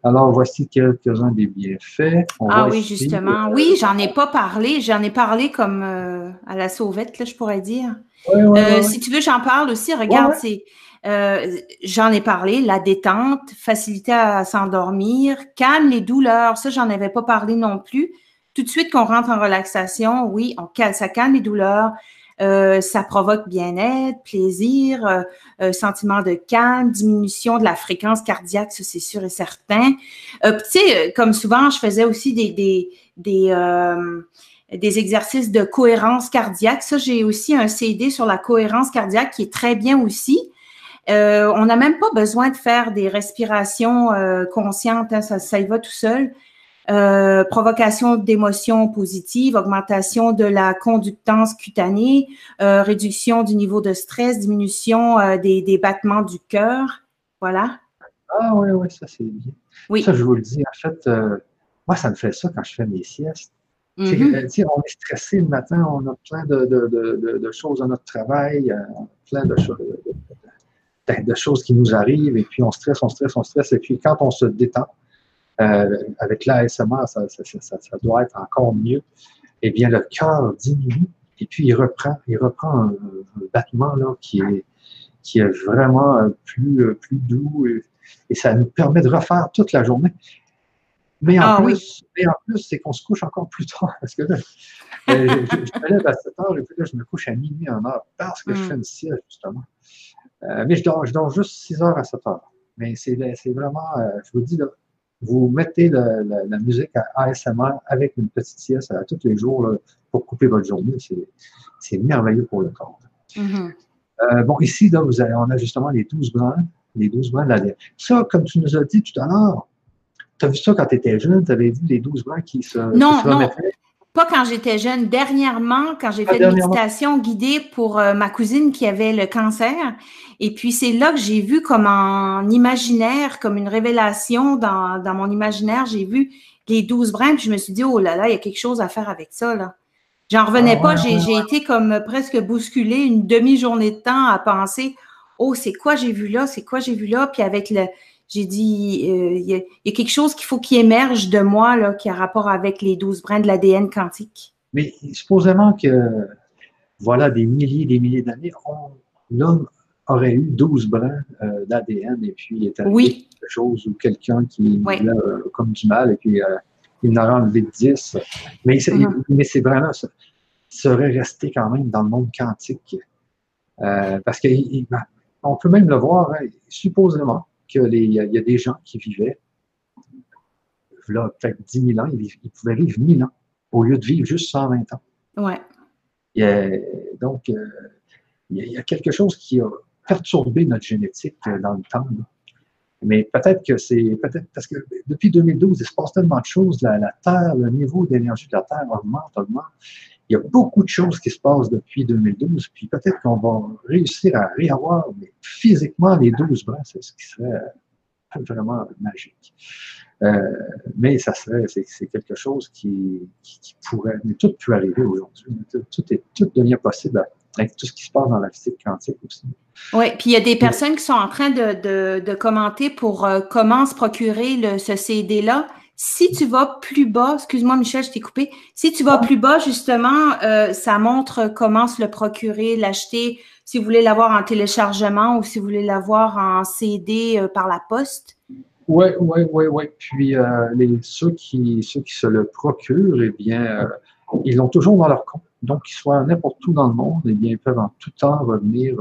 Alors, voici quelques-uns des bienfaits. ah oui, justement. Euh, oui, j'en ai pas parlé. J'en ai parlé comme euh, à la sauvette, là, je pourrais dire. Si tu veux, j'en parle aussi. Regarde, c'est. j'en ai parlé, la détente, facilité à s'endormir, calme les douleurs. Ça, j'en avais pas parlé non plus. Tout de suite qu'on rentre en relaxation, oui, on, ça calme les douleurs, euh, ça provoque bien-être, plaisir, euh, euh, sentiment de calme, diminution de la fréquence cardiaque, ça c'est sûr et certain. tu sais, comme souvent, je faisais aussi des, des, des, des exercices de cohérence cardiaque. Ça, j'ai aussi un CD sur la cohérence cardiaque qui est très bien aussi. on n'a même pas besoin de faire des respirations conscientes, hein, ça, ça y va tout seul. Euh, provocation d'émotions positives, augmentation de la conductance cutanée, euh, réduction du niveau de stress, diminution euh, des, battements du cœur. Voilà. Ah oui, oui, ça c'est bien. Oui. Ça, je vous le dis, en fait, moi, ça me fait ça quand je fais mes siestes. Mm-hmm. on est stressé le matin, on a plein de, choses à notre travail, plein de, de choses qui nous arrivent, et puis on stresse, on stresse, on stresse, et puis quand on se détend, euh, avec l'ASMR, ça, ça, ça, doit être encore mieux. Eh bien, le cœur diminue Et puis, il reprend, il reprend un, battement là, qui, est, qui est vraiment plus, plus doux et, ça nous permet de refaire toute la journée. Mais en ah plus, en plus, c'est qu'on se couche encore plus tard. Parce que là, [laughs] je, me lève à 7 heures et puis là, je me couche à minuit en heure parce que je mm. fais une sieste, justement. mais je dors, je dors juste 6 heures à 7 heures. Mais c'est vraiment, je vous dis, là, vous mettez la, musique à ASMR avec une petite sieste à tous les jours pour couper votre journée. C'est merveilleux pour le corps. Mm-hmm. Euh, bon, ici, là, vous avez, on a justement les 12 brins, les 12 brins de la Ça, comme tu nous as dit tout à l'heure, tu as vu ça quand tu étais jeune, tu avais vu les 12 brins qui se. Non, non. Pas quand j'étais jeune. Dernièrement, quand j'ai ah, fait une méditation guidée pour euh, ma cousine qui avait le cancer. Et puis, c'est là que j'ai vu comme en imaginaire, comme une révélation dans, dans mon imaginaire, j'ai vu les douze brins, puis je me suis dit, oh là là, il y a quelque chose à faire avec ça, là. J'en revenais ah, pas, j'ai été comme presque bousculée une demi-journée de temps à penser, oh, c'est quoi j'ai vu là, c'est quoi j'ai vu là, puis avec le, j'ai dit, euh, il y, a quelque chose qu'il faut qu'il émerge de moi, là, qui a rapport avec les douze brins de l'ADN quantique. Mais supposément que, voilà, des milliers et des milliers d'années, l'homme aurait eu 12 brins euh, d'ADN et puis il est arrivé quelque chose ou quelqu'un qui euh, comme du mal et puis il en a enlevé 10. Mais, mm-hmm. mais ces brins-là seraient restés quand même dans le monde quantique. parce qu'on peut même le voir, hein, supposément, qu'il y, a des gens qui vivaient, là, peut-être 10 000 ans, ils, pouvaient vivre 1000 ans au lieu de vivre juste 120 ans. Ouais. donc, euh, il y, a, quelque chose qui a perturbé notre génétique euh, dans le temps. Mais peut-être que c'est, peut-être parce que depuis 2012, il se passe tellement de choses. La, la Terre, le niveau d'énergie de la Terre augmente, augmente. Il y a beaucoup de choses qui se passent depuis 2012, puis peut-être qu'on va réussir à réavoir physiquement les 12 bras, c'est ce qui serait vraiment magique. Euh, mais ça serait, c'est quelque chose qui, pourrait, mais tout peut arriver aujourd'hui. Tout, est, tout devient possible avec tout ce qui se passe dans la physique quantique aussi. Oui, puis il y a des personnes qui sont en train de, commenter pour euh, comment se procurer le, ce CD-là. Si tu vas plus bas, excuse-moi Michel, je t'ai coupé. Si tu vas plus bas, justement, euh, ça montre comment se le procurer, l'acheter, si vous voulez l'avoir en téléchargement ou si vous voulez l'avoir en CD euh, par la poste. Oui, oui, oui, oui. Puis euh, ceux, qui, ceux qui se le procurent, eh bien, ils l'ont toujours dans leur compte. Donc, qu'ils soient n'importe où dans le monde, eh bien, ils peuvent en tout temps revenir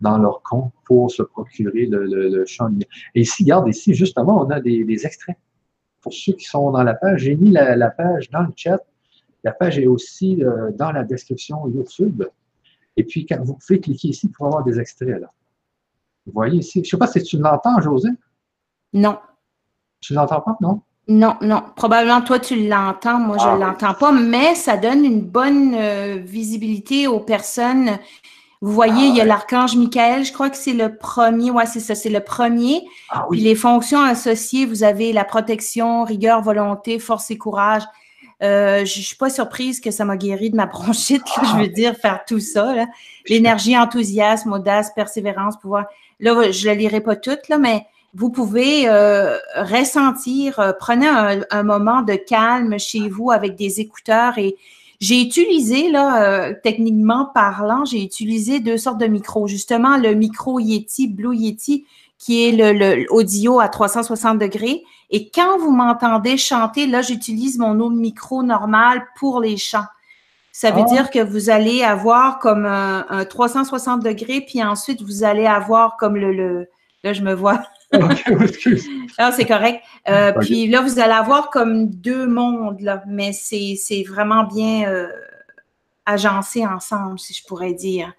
dans leur compte pour se procurer le, le, champ Et ici, regarde, ici, justement, on a des extraits pour ceux qui sont dans la page, j'ai mis la, page dans le chat. La page est aussi euh, dans la description YouTube. Et puis, quand vous pouvez cliquer ici pour avoir des extraits. Là. Vous voyez ici. Je ne sais pas si tu l'entends, José. Non. Tu ne l'entends pas, non? Non, non. Probablement, toi, tu l'entends. Moi, je ne ah, l'entends pas, mais ça donne une bonne euh, visibilité aux personnes vous voyez, il y a ah, l'archange Michael, je crois que c'est le premier. Ouais, c'est ça, c'est le premier. Ah Puis les fonctions associées, vous avez la protection, rigueur, volonté, force et courage. Euh, je suis pas surprise que ça m'a guéri de ma [laughs] bronchite, je veux dire, faire tout ça. L'énergie, enthousiasme, audace, persévérance, pouvoir. Là, je ne la lirai pas toute, là, mais vous pouvez euh, ressentir, euh, prenez un, un, moment de calme chez vous avec des écouteurs et j'ai utilisé, là, euh, techniquement parlant, j'ai utilisé deux sortes de micros. Justement, le micro Yeti, Blue Yeti, qui est le, audio à 360 degrés. Et quand vous m'entendez chanter, là, j'utilise mon autre micro normal pour les chants. Ça veut ah. dire que vous allez avoir comme un, 360 degrés, puis ensuite vous allez avoir comme le, le là je me vois [laughs] ah, c'est correct. Euh, puis là, vous allez avoir comme deux mondes, là, mais c'est vraiment bien euh, agencé ensemble, si je pourrais dire.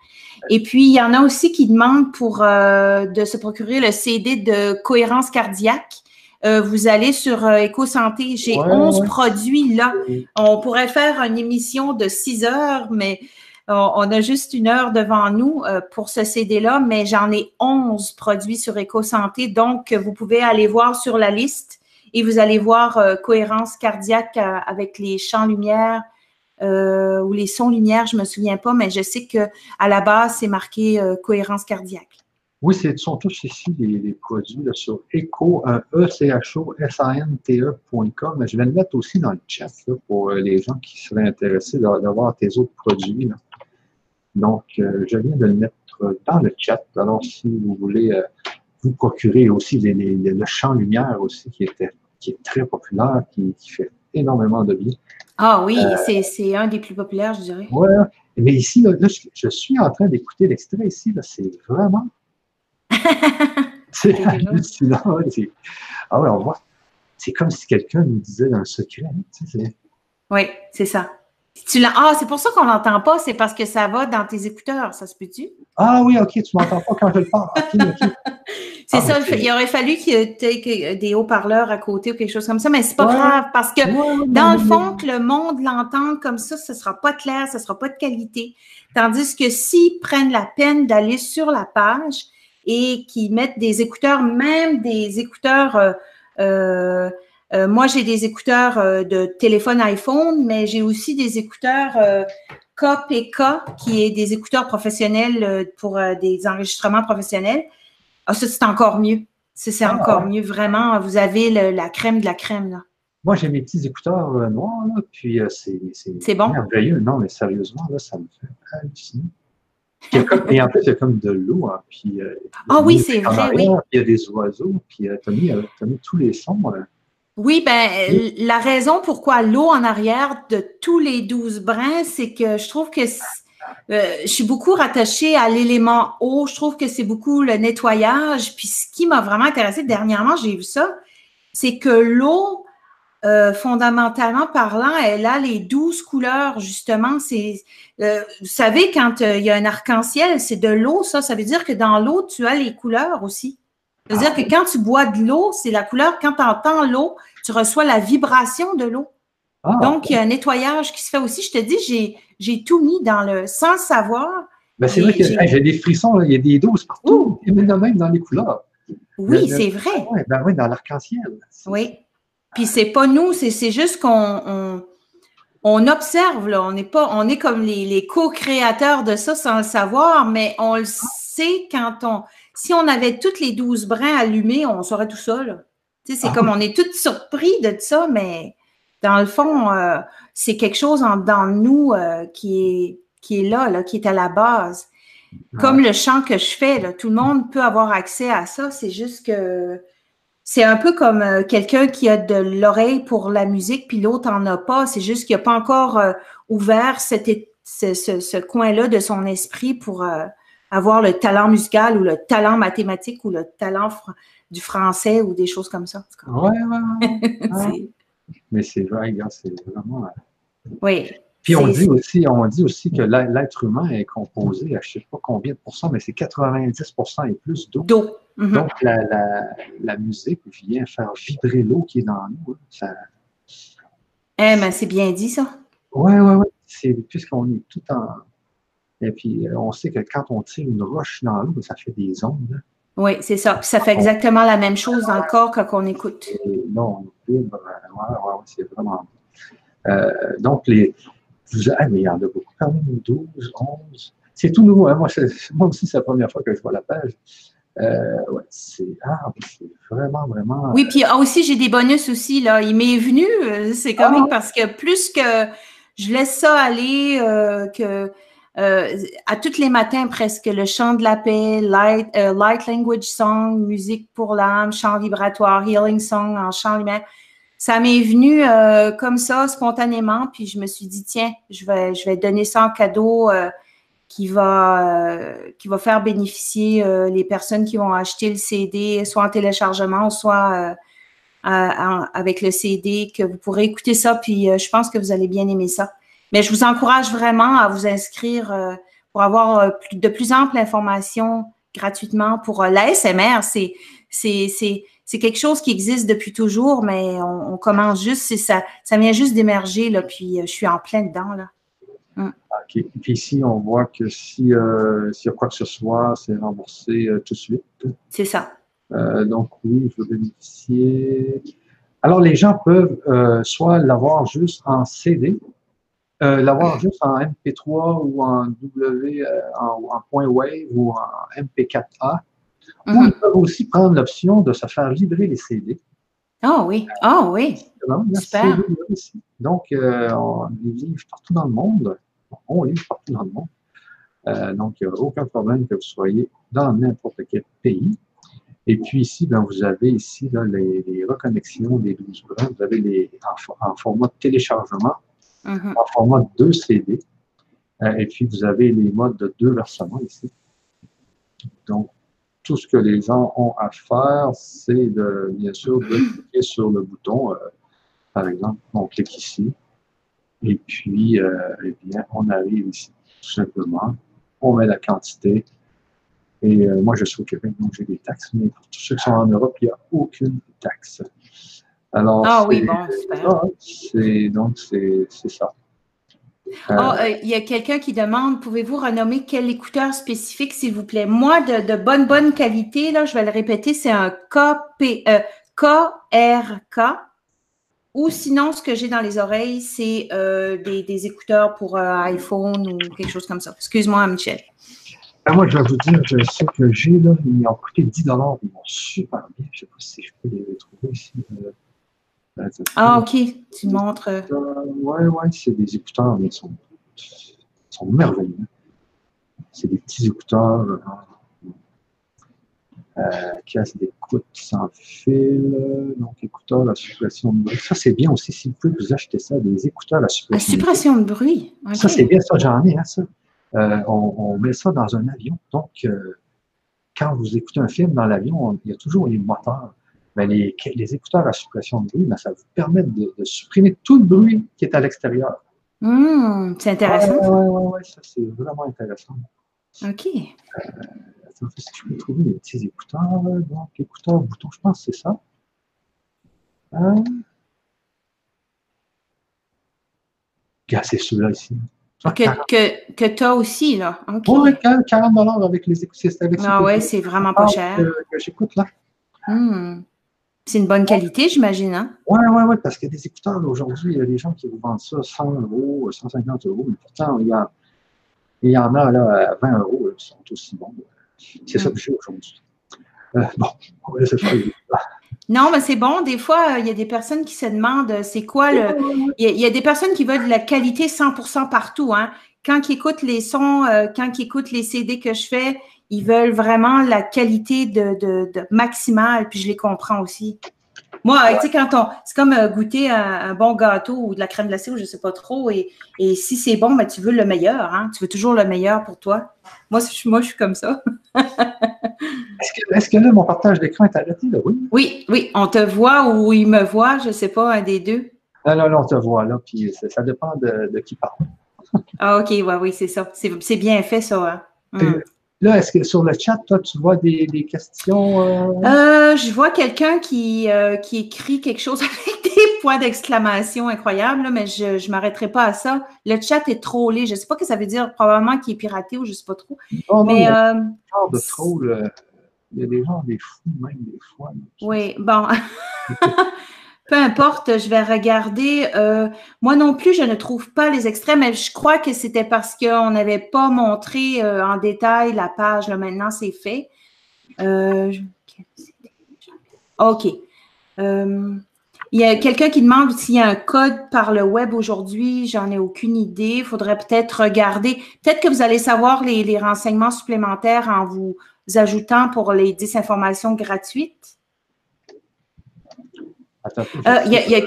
Et puis, il y en a aussi qui demandent pour euh, de se procurer le CD de cohérence cardiaque. vous allez sur EcoSanté. J'ai 11 produits là. On pourrait faire une émission de 6 heures, mais on a juste une heure devant nous euh, pour ce CD-là, mais j'en ai 11 produits sur EcoSanté. Donc, vous pouvez aller voir sur la liste et vous allez voir euh, cohérence cardiaque euh, avec les champs lumière ou les sons lumière, je me souviens pas, mais je sais que à la base, c'est marqué cohérence cardiaque. Oui, ce sont tous ici les, produits sur echo, e c h o s a n t Mais je vais le mettre aussi dans le chat pour euh, les gens qui seraient intéressés d'avoir tes autres produits. Donc, euh, je viens de le mettre dans le chat. Alors, si vous voulez euh, vous procurer aussi le champ lumière aussi qui, était, qui est très populaire, qui, fait énormément de bien. Ah oui, c'est un des plus populaires, je dirais. Oui, mais ici, je, suis en train d'écouter l'extrait ici. C'est vraiment [laughs] c'est hallucinant. Ah ouais, on voit. C'est comme si quelqu'un nous disait un secret. oui, c'est ça. Tu ah, c'est pour ça qu'on l'entend pas, c'est parce que ça va dans tes écouteurs, ça se peut-tu? Ah oui, ok, tu m'entends pas quand je le parle. [laughs] c'est ah, ça, il aurait fallu qu'il y ait des haut-parleurs à côté ou quelque chose comme ça, mais c'est pas grave parce que dans le fond, que le monde l'entende comme ça, ce sera pas clair, ce sera pas de qualité. Tandis que s'ils prennent la peine d'aller sur la page, et qui mettent des écouteurs, même des écouteurs. Euh, euh, euh moi, j'ai des écouteurs euh, de téléphone iPhone, mais j'ai aussi des écouteurs KPK, qui est des écouteurs professionnels pour des enregistrements professionnels. Ah, ça, c'est encore mieux. C'est ah, encore mieux, vraiment. Vous avez la crème de la crème, là. Moi, j'ai mes petits écouteurs noirs, là, puis c'est bon? merveilleux. Non, mais sérieusement, là, ça me fait halluciner et en plus, il y a comme de l'eau. Hein, puis, euh, ah oui, c'est vrai, oui. il y a des oiseaux, puis euh, tu as, as, mis tous les sons. Euh. Oui, ben la raison pourquoi l'eau en arrière de tous les douze brins, c'est que je trouve que je suis beaucoup rattachée à l'élément eau. Je trouve que c'est beaucoup le nettoyage. Puis ce qui m'a vraiment intéressé dernièrement, j'ai vu ça, c'est que l'eau euh, fondamentalement parlant, elle a les douze couleurs, justement. C'est, euh, vous savez, quand euh, il y a un arc-en-ciel, c'est de l'eau, ça. Ça veut dire que dans l'eau, tu as les couleurs aussi. Ça veut dire que quand tu bois de l'eau, c'est la couleur. Quand tu entends l'eau, tu reçois la vibration de l'eau. Ah, Donc, il y a un nettoyage qui se fait aussi. Je te dis, j'ai, j'ai tout mis dans le sans savoir. Ben, c'est vrai que j'ai des frissons, il y a des doses partout, et même dans les couleurs. Oui, c'est vrai. Ah ben oui, dans l'arc-en-ciel. Oui. Puis c'est pas nous, c'est juste qu'on on, observe, là. On est pas, on est comme les, les co-créateurs de ça sans le savoir, mais on le sait quand on. Si on avait toutes les douze brins allumés, on saurait tout ça, là. Tu sais, c'est ah. comme on est tous surpris de ça, mais dans le fond, euh, c'est quelque chose en, dans nous euh, qui, est, qui est là, là, qui est à la base. Comme le chant que je fais, là, tout le monde peut avoir accès à ça. C'est juste que c'est un peu comme euh, quelqu'un qui a de l'oreille pour la musique, puis l'autre en a pas. C'est juste qu'il n'a pas encore ouvert cet, ce, ce, coin-là de son esprit pour avoir le talent musical ou le talent mathématique ou le talent du français ou des choses comme ça. Oui, oui, [laughs] Mais c'est vrai, c'est vraiment. Oui. Puis on dit aussi, on dit aussi que l'être humain est composé à je ne sais pas combien de pourcents, mais c'est 90% et plus d'eau. D'eau. Mhm. Donc la, musique vient faire vibrer l'eau qui est dans nous. Ça... Eh ben, c'est bien dit ça. Oui, oui, oui. C'est puisqu'on est tout en. Et puis on sait que quand on tire une roche dans l'eau, ça fait des ondes. Hein. Oui, c'est ça. Puis ça fait exactement la même chose dans le corps quand on écoute. non, on ouais, c'est vraiment. Euh, donc, les, ah, mais il y en a beaucoup quand même, 12, 11. C'est tout nouveau. Hein. Moi, moi, aussi, c'est la première fois que je vois la page. Euh, ouais, c'est ah, vraiment, vraiment. Oui, puis ah, aussi, j'ai des bonus aussi. Là. Il m'est venu, euh, c'est quand même ah! parce que plus que je laisse ça aller, euh, que à tous les matins presque, le chant de la paix, light, light language song, musique pour l'âme, chant vibratoire, healing song en chant lumière ça m'est venu euh, comme ça, spontanément, puis je me suis dit, tiens, je vais, je vais donner ça en cadeau euh, qui, va, euh, qui va faire bénéficier les personnes qui vont acheter le CD, soit en téléchargement, soit avec le CD, que vous pourrez écouter ça, puis je pense que vous allez bien aimer ça. Mais je vous encourage vraiment à vous inscrire pour avoir de plus amples informations gratuitement pour l'ASMR. C'est, c'est, c'est, c'est quelque chose qui existe depuis toujours, mais on, commence juste, ça, ça vient juste d'émerger, là, puis euh, je suis en plein dedans, là. Mm. OK. Puis ici, on voit que si, euh, s'il y a quoi que ce soit, c'est remboursé euh, tout de suite. C'est ça. donc, oui, je veux bénéficier. Alors, les gens peuvent soit l'avoir juste en CD, l'avoir juste en MP3 ou en W, en, en, point wave ou en MP4A Ou ils peuvent aussi prendre l'option de se faire livrer les CD. Ah oui, ah oui. Super. Donc, euh, on livre partout dans le monde. On livre partout dans le monde. Euh, donc, il n'y a aucun problème que vous soyez dans n'importe quel pays. Et puis ici, ben, vous avez ici là, les, reconnexions des 12 brins. Vous avez les en, format de téléchargement, mm-hmm. en format 2 CD. Euh, et puis, vous avez les modes de deux versements ici. Donc, tout ce que les gens ont à faire, c'est de, bien sûr, de cliquer sur le bouton. Euh, par exemple, on clique ici. Et puis, euh, eh bien, on arrive ici, tout simplement. On met la quantité. Et moi, je suis au Québec, donc j'ai des taxes. Mais pour tous ceux qui sont en Europe, il n'y a aucune taxe. Alors, ah oui, bon, super. donc, c'est ça. Euh, oh, euh, il y a quelqu'un qui demande pouvez-vous renommer quel écouteur spécifique, s'il vous plaît? Moi, de, bonne, bonne qualité, là, je vais le répéter, c'est un KP, KRK. Euh, ou sinon, ce que j'ai dans les oreilles, c'est des, écouteurs pour iPhone ou quelque chose comme ça. Excuse-moi, Michel. Ben, moi, je vais vous dire, je sais que j'ai, là, ils ont coûté 10 Ils vont super bien. Je ne sais pas si je peux les trouver ici. Ah, OK. Tu montres. Euh, oui, oui, c'est des écouteurs, mais ils sont, sont merveilleux. C'est des petits écouteurs euh, euh, casse d'écoute sans fil. Donc, écouteurs à suppression de bruit. Ça, c'est bien aussi, si vous pouvez vous acheter ça, des écouteurs à suppression, à suppression de bruit. Ça, c'est bien ça, j'en ai, hein, ça. Euh, on, on, met ça dans un avion. Donc, quand vous écoutez un film dans l'avion, il y a toujours les moteurs mais les, les, écouteurs à suppression de bruit, ben, ça vous permet de, supprimer tout le bruit qui est à l'extérieur. Mmh, c'est intéressant. Oui, oui, oui, ouais, ça c'est vraiment intéressant. OK. Euh, attends, si je peux trouver les petits écouteurs. Donc, écouteurs, bouton, je pense que c'est ça. Hein? c'est celui-là ici. Que, que, que tu as aussi, là. Oui, 40 avec les écouteurs. Ah ouais, c'est vraiment pas cher. Que, que j'écoute là. Mmh. C'est une bonne qualité, j'imagine, hein? Oui, oui, oui, parce que des écouteurs, aujourd'hui, il y a des gens qui vous vendent ça 100 euros, 150 euros, mais pourtant, il y, a, il y en a là, à 20 euros qui sont aussi bons. C'est ça que j'ai aujourd'hui. Euh, bon, on va laisser faire. Non, mais c'est bon. Des fois, il y a des personnes qui se demandent euh, c'est quoi le. Il y, a, des personnes qui veulent de la qualité 100% partout. Hein. Quand ils écoutent les sons, euh, quand ils écoutent les CD que je fais, ils veulent vraiment la qualité de, maximale, puis je les comprends aussi. Moi, tu sais, quand on. C'est comme euh, goûter un, bon gâteau ou de la crème glacée ou je ne sais pas trop. Et, si c'est bon, ben, tu veux le meilleur. Hein? Tu veux toujours le meilleur pour toi. Moi, moi je suis comme ça. [laughs] est-ce, que, là, mon partage d'écran est arrêté? Là? Oui. Oui, oui. On te voit ou il me voit, je ne sais pas, un des deux. Non, non, non, on te voit là. Puis ça, dépend de, qui parle. ah, OK, ouais, oui, c'est ça. C'est, bien fait, ça. Hein? Hmm. Là, est-ce que sur le chat, toi, tu vois des, questions? Euh? Euh, je vois quelqu'un qui, euh, qui écrit quelque chose [laughs] avec des points d'exclamation incroyables, mais je ne m'arrêterai pas à ça. Le chat est trollé. Je ne sais pas ce que ça veut dire, probablement qu'il est piraté ou je ne sais pas trop. mais, il y a de troll. Il y a des gens, des fous même, des fois. Oui, bon. [laughs] [laughs] Peu importe, je vais regarder. Euh, moi non plus, je ne trouve pas les extraits, mais je crois que c'était parce qu'on n'avait pas montré euh, en détail la page. Là, maintenant, c'est fait. Euh, OK. il y a quelqu'un qui demande s'il y a un code par le web aujourd'hui. J'en ai aucune idée. Il faudrait peut-être regarder. Peut-être que vous allez savoir les, les renseignements supplémentaires en vous ajoutant pour les 10 informations gratuites. Attends, euh, y a, y a...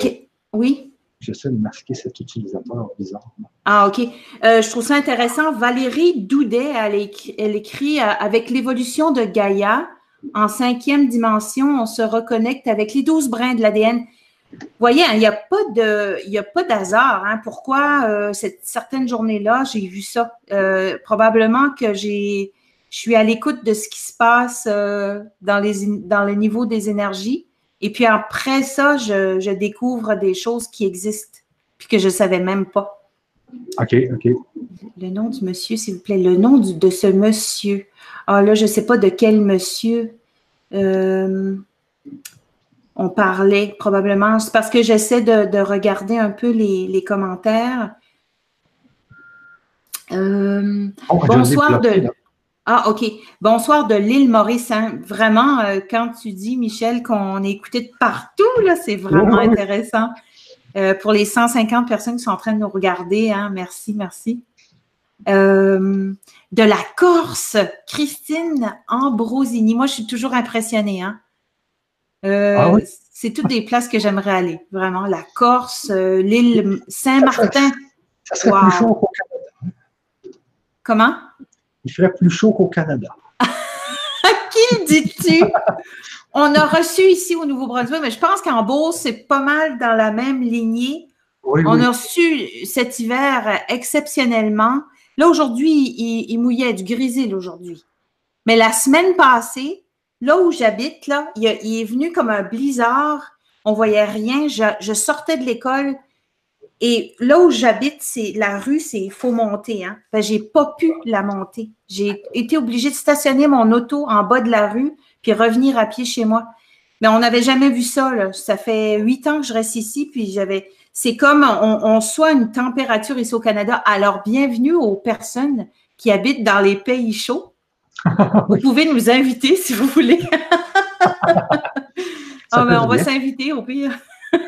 Oui? J'essaie de masquer cet utilisateur bizarre. Ah, OK. Euh, je trouve ça intéressant. Valérie Doudet, elle, écrit, elle écrit euh, Avec l'évolution de Gaïa, en cinquième dimension, on se reconnecte avec les douze brins de l'ADN. Vous voyez, hein, il n'y a pas de, il a pas d'hasard. Hein. Pourquoi cette certaine journée-là, j'ai vu ça? probablement que j'ai, je suis à l'écoute de ce qui se passe dans, les, dans le niveau des énergies. Et puis après ça, je, découvre des choses qui existent, puis que je ne savais même pas. OK, OK. Le nom du monsieur, s'il vous plaît. Le nom de ce monsieur. Ah là, je ne sais pas de quel monsieur euh, on parlait probablement. C'est parce que j'essaie de, regarder un peu les, commentaires. Euh, bonsoir de. Ah, OK. Bonsoir de l'île Maurice. Hein. Vraiment, euh, quand tu dis, Michel, qu'on est écouté de partout, là, c'est vraiment intéressant. Euh, pour les 150 personnes qui sont en train de nous regarder, hein, merci, merci. Euh, de la Corse, Christine Ambrosini. Moi, je suis toujours impressionnée. Hein. Ah c'est toutes des places que j'aimerais aller, vraiment. La Corse, l'île Saint-Martin. Ça serait plus chaud qu'au Canada. Comment? Il ferait plus chaud qu'au Canada. [laughs] Qui dis-tu? On a reçu ici au Nouveau-Brunswick, mais je pense qu'en Beauce, c'est pas mal dans la même lignée. On a reçu cet hiver exceptionnellement. Là, aujourd'hui, il, mouillait du grésil aujourd'hui. Mais la semaine passée, là où j'habite, là, il, est venu comme un blizzard. On voyait rien. je sortais de l'école. Et là où j'habite, c'est la rue, c'est faut monter. Hein. Je j'ai pas pu la monter. J'ai été obligée de stationner mon auto en bas de la rue puis revenir à pied chez moi. Mais on n'avait jamais vu ça. Là. Ça fait huit ans que je reste ici, puis j'avais. C'est comme on, on soit une température ici au Canada. Alors, bienvenue aux personnes qui habitent dans les pays chauds. [laughs] vous pouvez nous inviter si vous voulez. [laughs] ah, ben, on va s'inviter au pire. [laughs]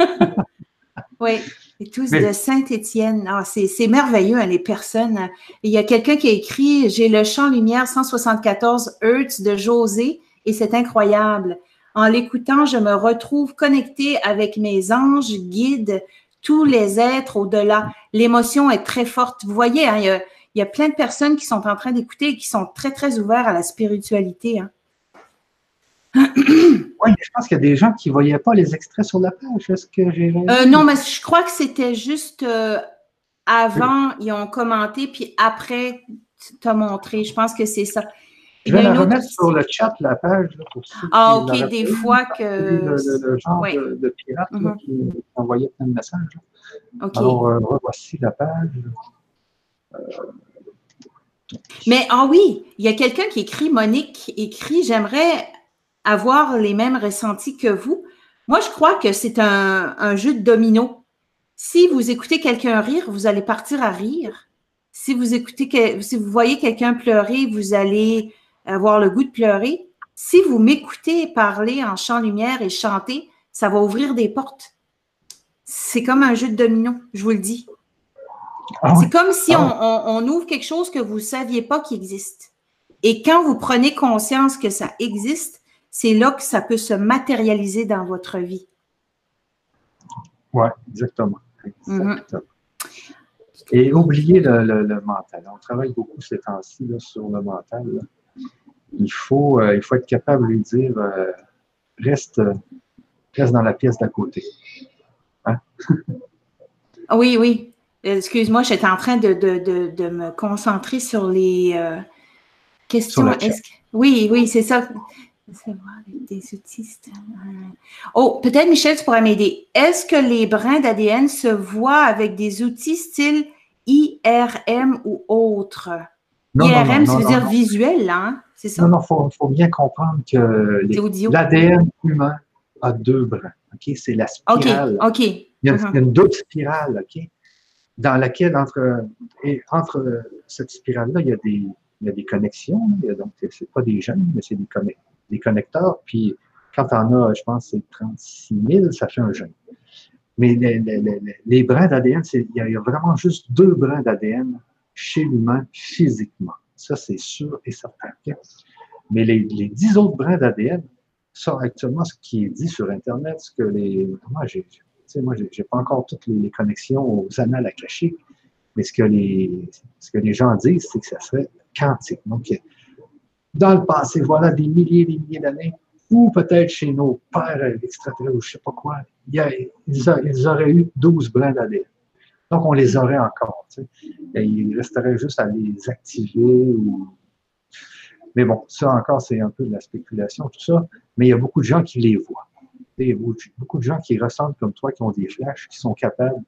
oui. Et tous de Saint-Étienne. Ah, c'est merveilleux, hein, les personnes. Il y a quelqu'un qui a écrit J'ai le champ lumière 174 Hertz de José et c'est incroyable. En l'écoutant, je me retrouve connectée avec mes anges, guides, tous les êtres au-delà. L'émotion est très forte. Vous voyez, hein, il, y a, il, y a, plein de personnes qui sont en train d'écouter et qui sont très, très ouverts à la spiritualité. Hein. [clears throat] Oui, je pense qu'il y a des gens qui ne voyaient pas les extraits sur la page. Est-ce que j'ai. Euh, non, mais je crois que c'était juste euh, avant, ils ont commenté, puis après, tu as montré. Je pense que c'est ça. Je vais la remettre sur le chat, la page. pour ah, OK, des fois que. Le, genre de, pirate mm-hmm. qui envoyait plein de messages. Alors, euh, voici la page. Mais, ah oui, il y a quelqu'un qui écrit, Monique écrit J'aimerais avoir les mêmes ressentis que vous. Moi, je crois que c'est un, jeu de domino. Si vous écoutez quelqu'un rire, vous allez partir à rire. Si vous écoutez, si vous voyez quelqu'un pleurer, vous allez avoir le goût de pleurer. Si vous m'écoutez parler en chant lumière et chanter, ça va ouvrir des portes. C'est comme un jeu de domino, je vous le dis. Ah c'est comme si ah on, ouvre quelque chose que vous ne saviez pas qui existe. Et quand vous prenez conscience que ça existe, c'est là que ça peut se matérialiser dans votre vie. Oui, exactement. Mhm. Et oubliez le, mental. On travaille beaucoup ces temps-ci sur le mental. Il, faut, euh, il faut être capable de lui dire euh, reste, reste dans la pièce d'à côté. Hein? [laughs] oui, oui. Excuse-moi, j'étais en train de, me concentrer sur les euh, questions. Oui, oui, c'est ça des outils. Oh, peut-être Michel, tu pourrais m'aider. Est-ce que les brins d'ADN se voient avec des outils style IRM ou autre? IRM, ça veut dire visuel, hein? C'est ça? Non, non, il faut, bien comprendre que l'ADN humain a deux brins. OK? C'est la spirale. OK, OK. Il y a, uh-huh. une double spirale, OK? Dans laquelle, entre, et entre cette spirale-là, il y a des, il y a des connexions. donc, ce n'est pas des gènes, mais c'est des, des connecteurs, puis quand en as, je pense, c'est 36 000, ça fait un gène. Mais les, brins d'ADN, il y, a vraiment juste deux brins d'ADN chez l'humain physiquement. Ça, c'est sûr et certain. Mais les, les 10 autres brins d'ADN, ça, actuellement, ce qui est dit sur Internet, ce que les. Moi, j'ai moi, j'ai pas encore toutes les, connexions aux annales akashiques, mais ce que les, ce que les gens disent, c'est que ça serait quantique. Donc, dans le passé, voilà des milliers et des milliers d'années, ou peut-être chez nos pères extraterrestres ou je ne sais pas quoi, ils, auraient eu 12 brins d'ADN. Donc, on les aurait encore. il resterait juste à les activer. Mais bon, ça encore, c'est un peu de la spéculation, tout ça. Mais il y a beaucoup de gens qui les voient. Il y a beaucoup de gens qui ressentent comme toi, qui ont des flashs, qui sont capables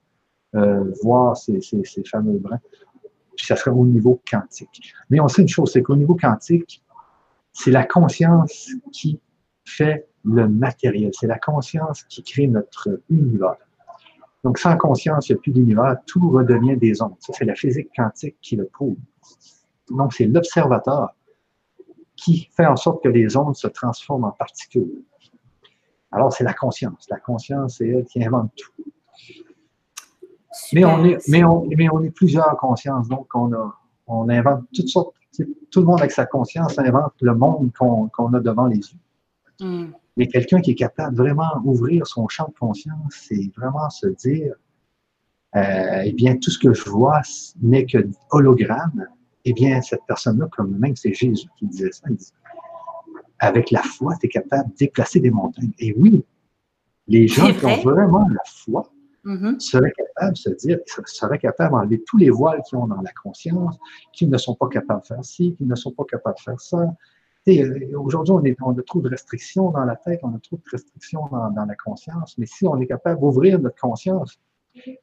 de euh, voir ces, ces, fameux brins. ça serait au niveau quantique. Mais on sait une chose, c'est qu'au niveau quantique, c'est la conscience qui fait le matériel. C'est la conscience qui crée notre univers. Donc, sans conscience, il n'y a plus d'univers, tout redevient des ondes. Ça, c'est la physique quantique qui le prouve. Donc, c'est l'observateur qui fait en sorte que les ondes se transforment en particules. Alors, c'est la conscience. La conscience, c'est elle qui invente tout. mais on, est, mais, on, mais on est plusieurs consciences, donc on, a, on invente toutes sortes. Tout le monde avec sa conscience invente le monde qu'on a devant les yeux. Hmm. Mais quelqu'un qui est capable de vraiment ouvrir son champ de conscience, c'est vraiment se dire, euh, eh bien, tout ce que je vois n'est que hologramme. Eh bien, cette personne-là, comme même c'est Jésus qui disait ça, il dit, avec la foi, tu es capable de déplacer des montagnes. Et oui, les gens qui ont vraiment la foi mm-hmm. seraient capables de se dire, seraient capables d'enlever tous les voiles qu'ils ont dans la conscience, qu'ils ne sont pas capables de faire ci, qu'ils ne sont pas capables de faire ça. Euh, aujourd'hui, on, on, a trop de restrictions dans la tête, on a trop de restrictions dans, dans la conscience, mais si on est capable d'ouvrir notre conscience,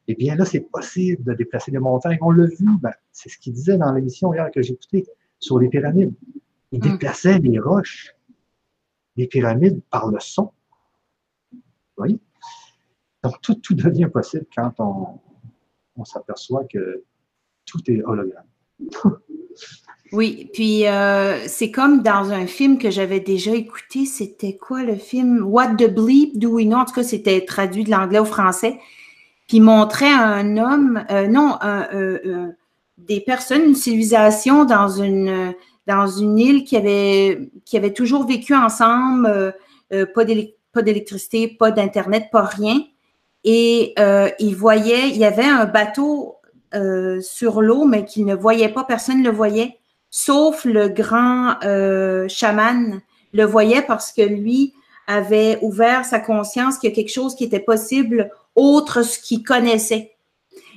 eh bien là, c'est possible de déplacer des montagnes. On l'a vu, ben, c'est ce qu'il disait dans l'émission hier que j'ai écoutée sur les pyramides. Il mm. déplaçait les roches les pyramides par le son. Oui. Donc, tout, tout devient possible quand on, s'aperçoit que tout est hologramme. [laughs] oui, puis euh, c'est comme dans un film que j'avais déjà écouté. C'était quoi le film? What the bleep do we know? En tout cas, c'était traduit de l'anglais au français. Puis montrait un homme, euh, non, euh, des personnes, une civilisation dans une dans une île qui avait, qui avait toujours vécu ensemble, pas d'électricité, pas d'Internet, pas rien. Et euh, il voyait, il y avait un bateau sur l'eau, mais qu'il ne voyait pas, personne ne le voyait, sauf le grand chaman le voyait parce que lui avait ouvert sa conscience qu'il y a quelque chose qui était possible autre ce qu'il connaissait.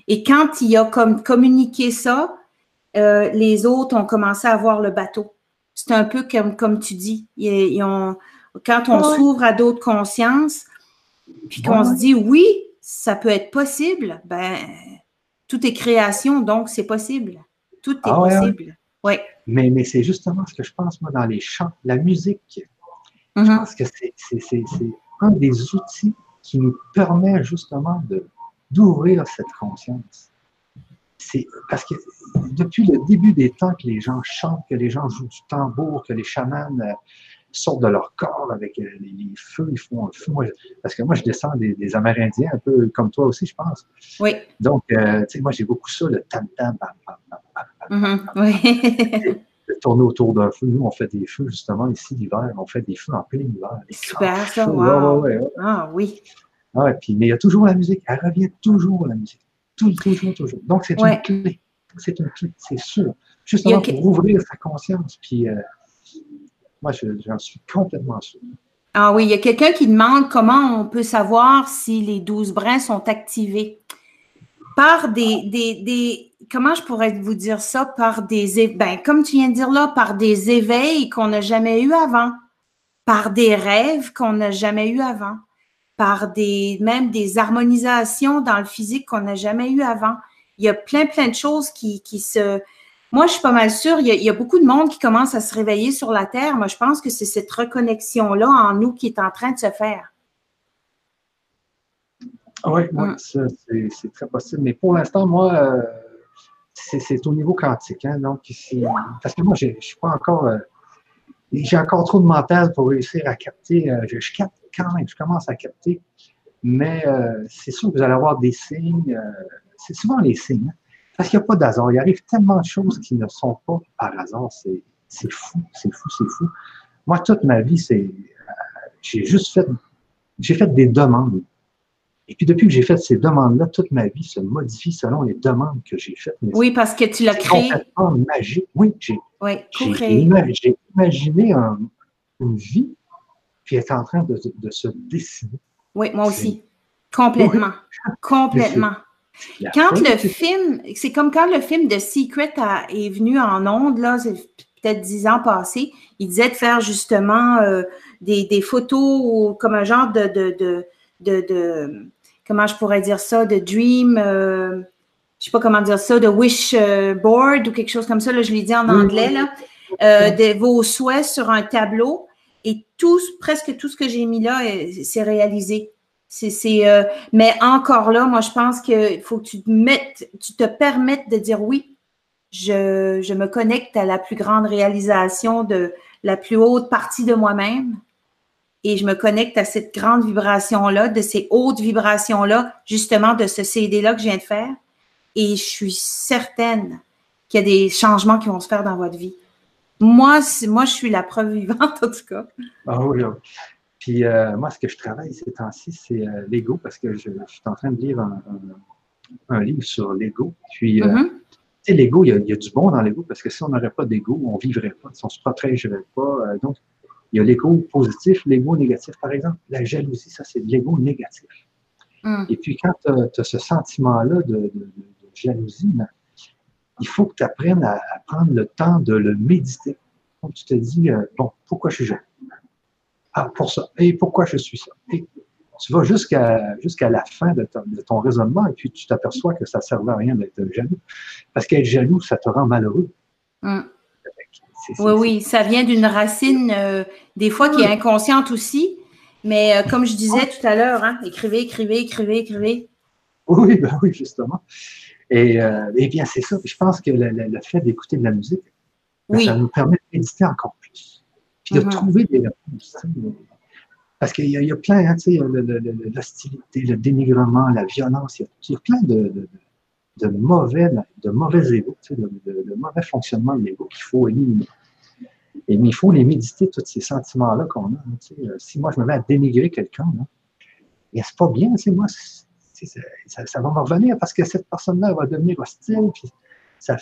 Et quand il a comme communiqué ça, euh, les autres ont commencé à voir le bateau. C'est un peu comme, comme tu dis. quand on s'ouvre à d'autres consciences, puis qu'on se dit oui, ça peut être possible, ben tout est création, donc c'est possible. Tout est ah possible. Oui. Mais, mais c'est justement ce que je pense, moi, dans les chants, la musique. Je mm-hmm. pense que c'est un des outils qui nous permet justement d'ouvrir cette conscience c'est parce que depuis le début des temps que les gens chantent, que les gens jouent du tambour, que les chamans euh, sortent de leur corps avec euh, les, feux, ils font un feu. parce que moi, je descends des, Amérindiens, un peu comme toi aussi, je pense. Oui. Donc, euh, tu sais, moi, j'ai beaucoup ça, le tam-tam, bam, bam, bam, bam, Oui. tourner autour d'un feu. Nous, on fait des feux, justement, ici, l'hiver. On fait des feux en plein hiver. Super, ça, wow. Ah, oui. Ah, puis, mais il y a toujours la musique. Elle revient toujours, la musique. Toujours, toujours. Donc, c'est une clé. C'est une clé, c'est sûr. Justement pour ouvrir sa conscience. Puis, euh, moi, j'en suis complètement sûr. Ah oui, il y a quelqu'un qui demande comment on peut savoir si les douze brins sont activés. Par des, des, comment je pourrais vous dire ça? Par des, ben, comme tu viens de dire là, par des éveils qu'on n'a jamais eu avant, par des rêves qu'on n'a jamais eu avant par des, même des harmonisations dans le physique qu'on n'a jamais eu avant. Il y a plein, plein de choses qui, qui se... Moi, je suis pas mal sûre, il y, a, beaucoup de monde qui commence à se réveiller sur la Terre. Moi, je pense que c'est cette reconnexion-là en nous qui est en train de se faire. Oui, mm. c'est très possible. Mais pour l'instant, moi, euh, c'est au niveau quantique. Hein, donc, parce que moi, je ne suis pas encore. Euh, j'ai encore trop de mental pour réussir à capter. Euh, je, je, capte quand même, je commence à capter. Mais c'est sûr que vous allez avoir des signes. C'est souvent les signes. Hein. Parce qu'il n'y a pas d'hasard. Il arrive tellement de choses qui ne sont pas par hasard. C'est fou, c'est fou, c'est fou. Moi, toute ma vie, c'est. j'ai juste fait. J'ai fait des demandes. Et puis depuis que j'ai fait ces demandes-là, toute ma vie se modifie selon les demandes que j'ai faites. Oui, parce que tu l'as créé. complètement magique. Oui, j'ai oui, imaginé une vie qui est en train de, se dessiner. Oui, moi aussi. Complètement. Complètement. Quand le film, c'est comme quand le film de Secret est venu en ondes, là, peut-être dix ans passés, il disait de faire justement euh, des, photos comme un genre de, de, de, comment je pourrais dire ça, de dream, euh, je sais pas comment dire ça, de wish euh, board ou quelque chose comme ça, là, je l'ai dit en anglais, là, de vos souhaits sur un tableau. Et tout, presque tout ce que j'ai mis là, c'est réalisé. C'est, euh, mais encore là, moi, je pense qu'il faut que tu te permettes de dire oui, je, je, me connecte à la plus grande réalisation de la plus haute partie de moi-même et je me connecte à cette grande vibration-là, de ces hautes vibrations-là, justement de ce CD-là que je viens de faire. Et je suis certaine qu'il y a des changements qui vont se faire dans votre vie. Moi, moi je suis la preuve vivante, en tout cas. Ah oui, oui. Puis euh, moi, ce que je travaille ces temps-ci, c'est euh, l'ego, parce que je, suis en train de lire un, livre sur l'ego. Puis, euh, mm-hmm. tu sais, l'ego, il, y, a du bon dans l'ego, parce que si on n'aurait pas d'ego, on ne vivrait pas, si on ne se protégerait pas. donc, il y a l'ego positif, l'ego négatif. Par exemple, la jalousie, ça, c'est de l'ego négatif. Mm. Et puis, quand tu as, ce sentiment-là de, jalousie, ben, il faut que tu apprennes à, prendre le temps de le méditer. Donc, tu te dis, bon, pourquoi je suis jaloux? Ah, pour ça. Et pourquoi je suis ça? Et tu vas jusqu'à jusqu'à la fin de ton, raisonnement et puis tu t'aperçois que ça ne servait à rien d'être jaloux. Parce qu'être jaloux, ça te rend malheureux. Mm. Oui, oui, ça vient d'une racine, euh, des fois, qui est inconsciente aussi. Mais euh, comme je disais tout à l'heure, hein, écrivez, écrivez, écrivez, écrivez. Oui, ben oui, justement. Et, euh, eh bien, c'est ça. Je pense que le, fait d'écouter de la musique, ben, ça nous permet de méditer encore plus. Puis de mm-hmm. trouver des réponses. Parce qu'il y, a plein, hein, tu sais, l'hostilité, le dénigrement, la violence, il y a, plein de de mauvais, de mauvais égaux, de, mauvais fonctionnement de l'ego qu'il faut éliminer. Et, mais il faut les méditer, tous ces sentiments-là qu'on a. Euh, si moi, je me mets à dénigrer quelqu'un, et c'est pas bien, moi, ça, ça, va me revenir parce que cette personne-là va devenir hostile. Puis ça,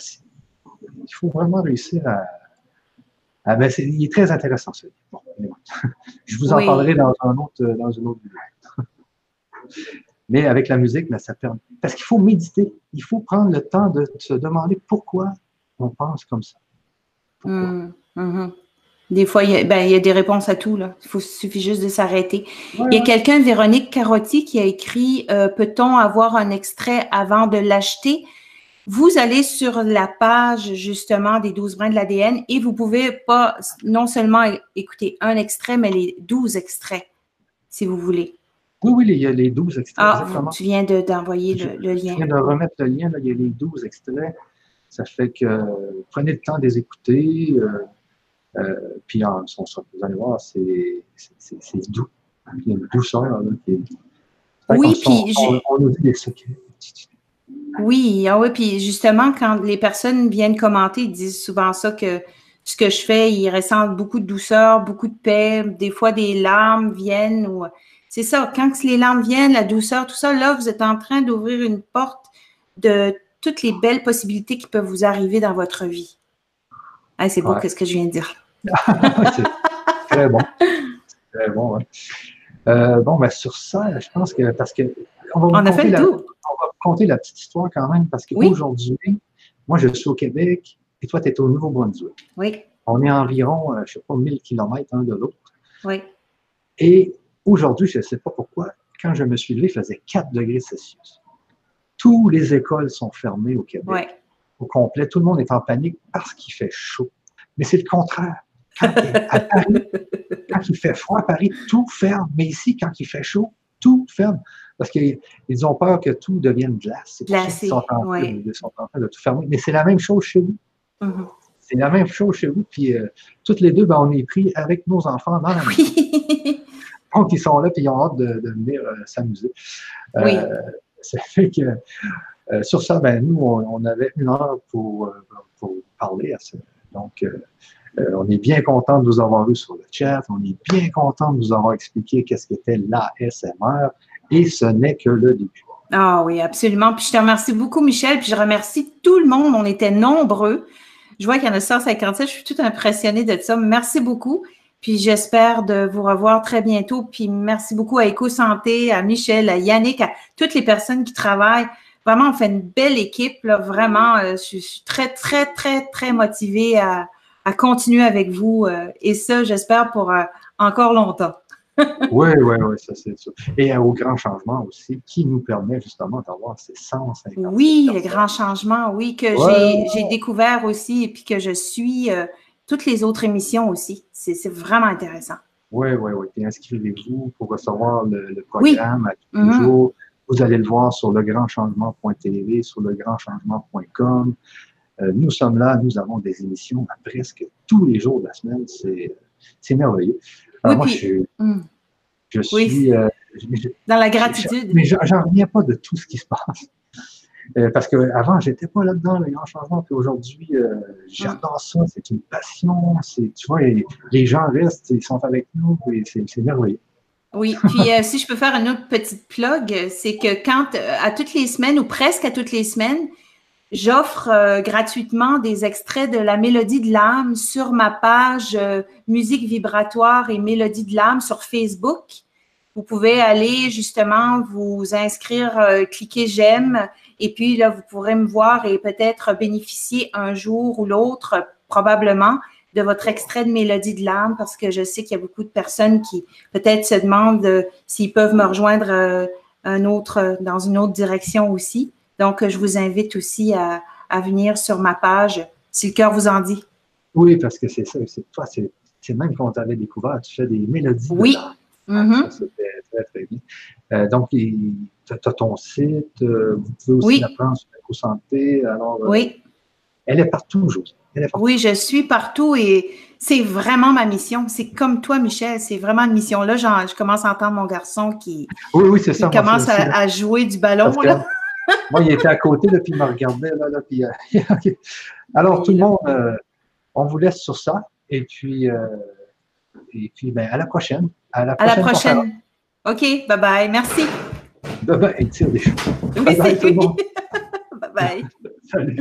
il faut vraiment réussir à. À ben il est très intéressant, ce bon, [laughs] Je vous en parlerai dans, un autre, dans une autre vidéo. [laughs] Mais avec la musique, ça permet. Parce qu'il faut méditer. Il faut prendre le temps de se demander pourquoi on pense comme ça. Hum, hum. Des fois, il y, a, ben, il y, a, des réponses à tout. Là. Il suffit juste de s'arrêter. il y a quelqu'un, Véronique Carotti, qui a écrit euh, Peut-on avoir un extrait avant de l'acheter? Vous allez sur la page justement des 12 brins de l'ADN et vous pouvez pas non seulement écouter un extrait, mais les 12 extraits, si vous voulez. Oui, oui, il y a les 12 extraits. Ah, tu viens d'envoyer le, lien. Je viens de remettre le lien, là, il y a les 12 extraits. Ça fait que prenez le temps de les écouter. Euh, euh, puis en, vous allez voir, c'est doux. Il y a une douceur là, qui est. Oui, puis. On, on, nous dit des secrets. Oui, ah oui, puis justement, quand les personnes viennent commenter, ils disent souvent ça que ce que je fais, ils ressentent beaucoup de douceur, beaucoup de paix, des fois des larmes viennent ou c'est ça, quand les larmes viennent, la douceur, tout ça, là, vous êtes en train d'ouvrir une porte de toutes les belles possibilités qui peuvent vous arriver dans votre vie. c'est beau, qu'est-ce que je viens de dire. [laughs] c'est très bon. Très bon, euh, bon, ben, sur ça, je pense que parce que on va, a fait la, on va compter la petite histoire quand même, parce qu'aujourd'hui, moi, je suis au Québec et toi, tu es au Nouveau-Brunswick. Oui. On est environ, euh, je ne sais pas, 1000 km un de l'autre. Oui. Et Aujourd'hui, je ne sais pas pourquoi, quand je me suis levé, il faisait 4 degrés Celsius. Toutes les écoles sont fermées au Québec. Au complet. Tout le monde est en panique parce qu'il fait chaud. Mais c'est le contraire. Quand, à Paris, quand il fait froid à Paris, tout ferme. Mais ici, quand il fait chaud, tout ferme. Parce qu'ils ont peur que tout devienne glace. Glacé, ils sont, en train, de tout fermer. Mais c'est la même chose chez vous. Mm-hmm. C'est la même chose chez vous. Puis euh, toutes les deux, ben, on est pris avec nos enfants dans la oui. [laughs] Donc, ils sont là et ils ont hâte de, venir euh, s'amuser. Euh, ça fait que sur ça, ben, nous, on, avait une heure pour, parler à ça. Donc, on est bien content de vous avoir eu sur le chat. On est bien content de vous avoir expliqué qu'est-ce qu'était l'ASMR. Et ce n'est que le début. Ah oui, absolument. Puis je te remercie beaucoup, Michel. Puis je remercie tout le monde. On était nombreux. Je vois qu'il y en a 157. Je suis tout impressionnée de ça. Merci beaucoup. Puis j'espère de vous revoir très bientôt. Puis merci beaucoup à EcoSanté, à Michel, à Yannick, à toutes les personnes qui travaillent. Vraiment, on fait une belle équipe. Vraiment, euh, je suis très, très, très, très motivée à, continuer avec vous. Euh, et ça, j'espère pour euh, encore longtemps. oui, oui, oui, ça c'est sûr. Et au grand changement aussi, qui nous permet justement d'avoir ces sens. Oui, le grand changement, oui, que j'ai découvert aussi et puis que je suis toutes les autres émissions aussi. C'est vraiment intéressant. Oui, oui, oui. Et inscrivez-vous pour recevoir le, programme à tous les mm-hmm. jours. Vous allez le voir sur legrandchangement.tv, sur legrandchangement.com. Euh, nous sommes là, nous avons des émissions presque tous les jours de la semaine. C'est merveilleux. Alors, moi, je, hmm. je suis. Euh, Dans la gratitude. mais j'en reviens pas de tout ce qui se passe. Euh, parce qu'avant, je n'étais pas là-dedans, les grands changements. Puis aujourd'hui, j'adore ça. C'est une passion. Tu vois, les gens restent, ils sont avec nous. C'est merveilleux. Oui, puis si je peux faire une autre petite plug, c'est que quand, à toutes les semaines ou presque à toutes les semaines, J'offre euh, gratuitement des extraits de la Mélodie de l'âme sur ma page euh, Musique vibratoire et Mélodie de l'âme sur Facebook. Vous pouvez aller justement vous inscrire, euh, cliquer j'aime et puis là, vous pourrez me voir et peut-être bénéficier un jour ou l'autre, probablement, de votre extrait de Mélodie de l'âme parce que je sais qu'il y a beaucoup de personnes qui peut-être se demandent s'ils peuvent me rejoindre un autre, dans une autre direction aussi. Donc, je vous invite aussi à, venir sur ma page si le cœur vous en dit. Oui, parce que c'est ça. C'est toi, c'est même quand on t'avait découvert, tu fais des mélodies. Oui. Mm-hmm. C'était très, très bien. Euh, donc, tu as ton site, euh, vous pouvez aussi oui. la prendre sur santé Alors, euh, oui. Elle est partout, Josée. Oui, je suis partout et c'est vraiment ma mission. C'est comme toi, Michel, c'est vraiment une mission. Là, je commence à entendre mon garçon qui, oui, oui, ça, commence à, jouer du ballon. Là. Moi, il était à côté, là, puis il me regardait. Là, là puis, euh, [laughs] Alors, tout le monde, euh, on vous laisse sur ça. Et puis, euh, et puis ben, à la prochaine. À la prochaine. À la prochaine. OK, bye-bye. Merci. Bye-bye. Tire des choses. bye bye, tout le monde. [laughs] bye bye. Salut.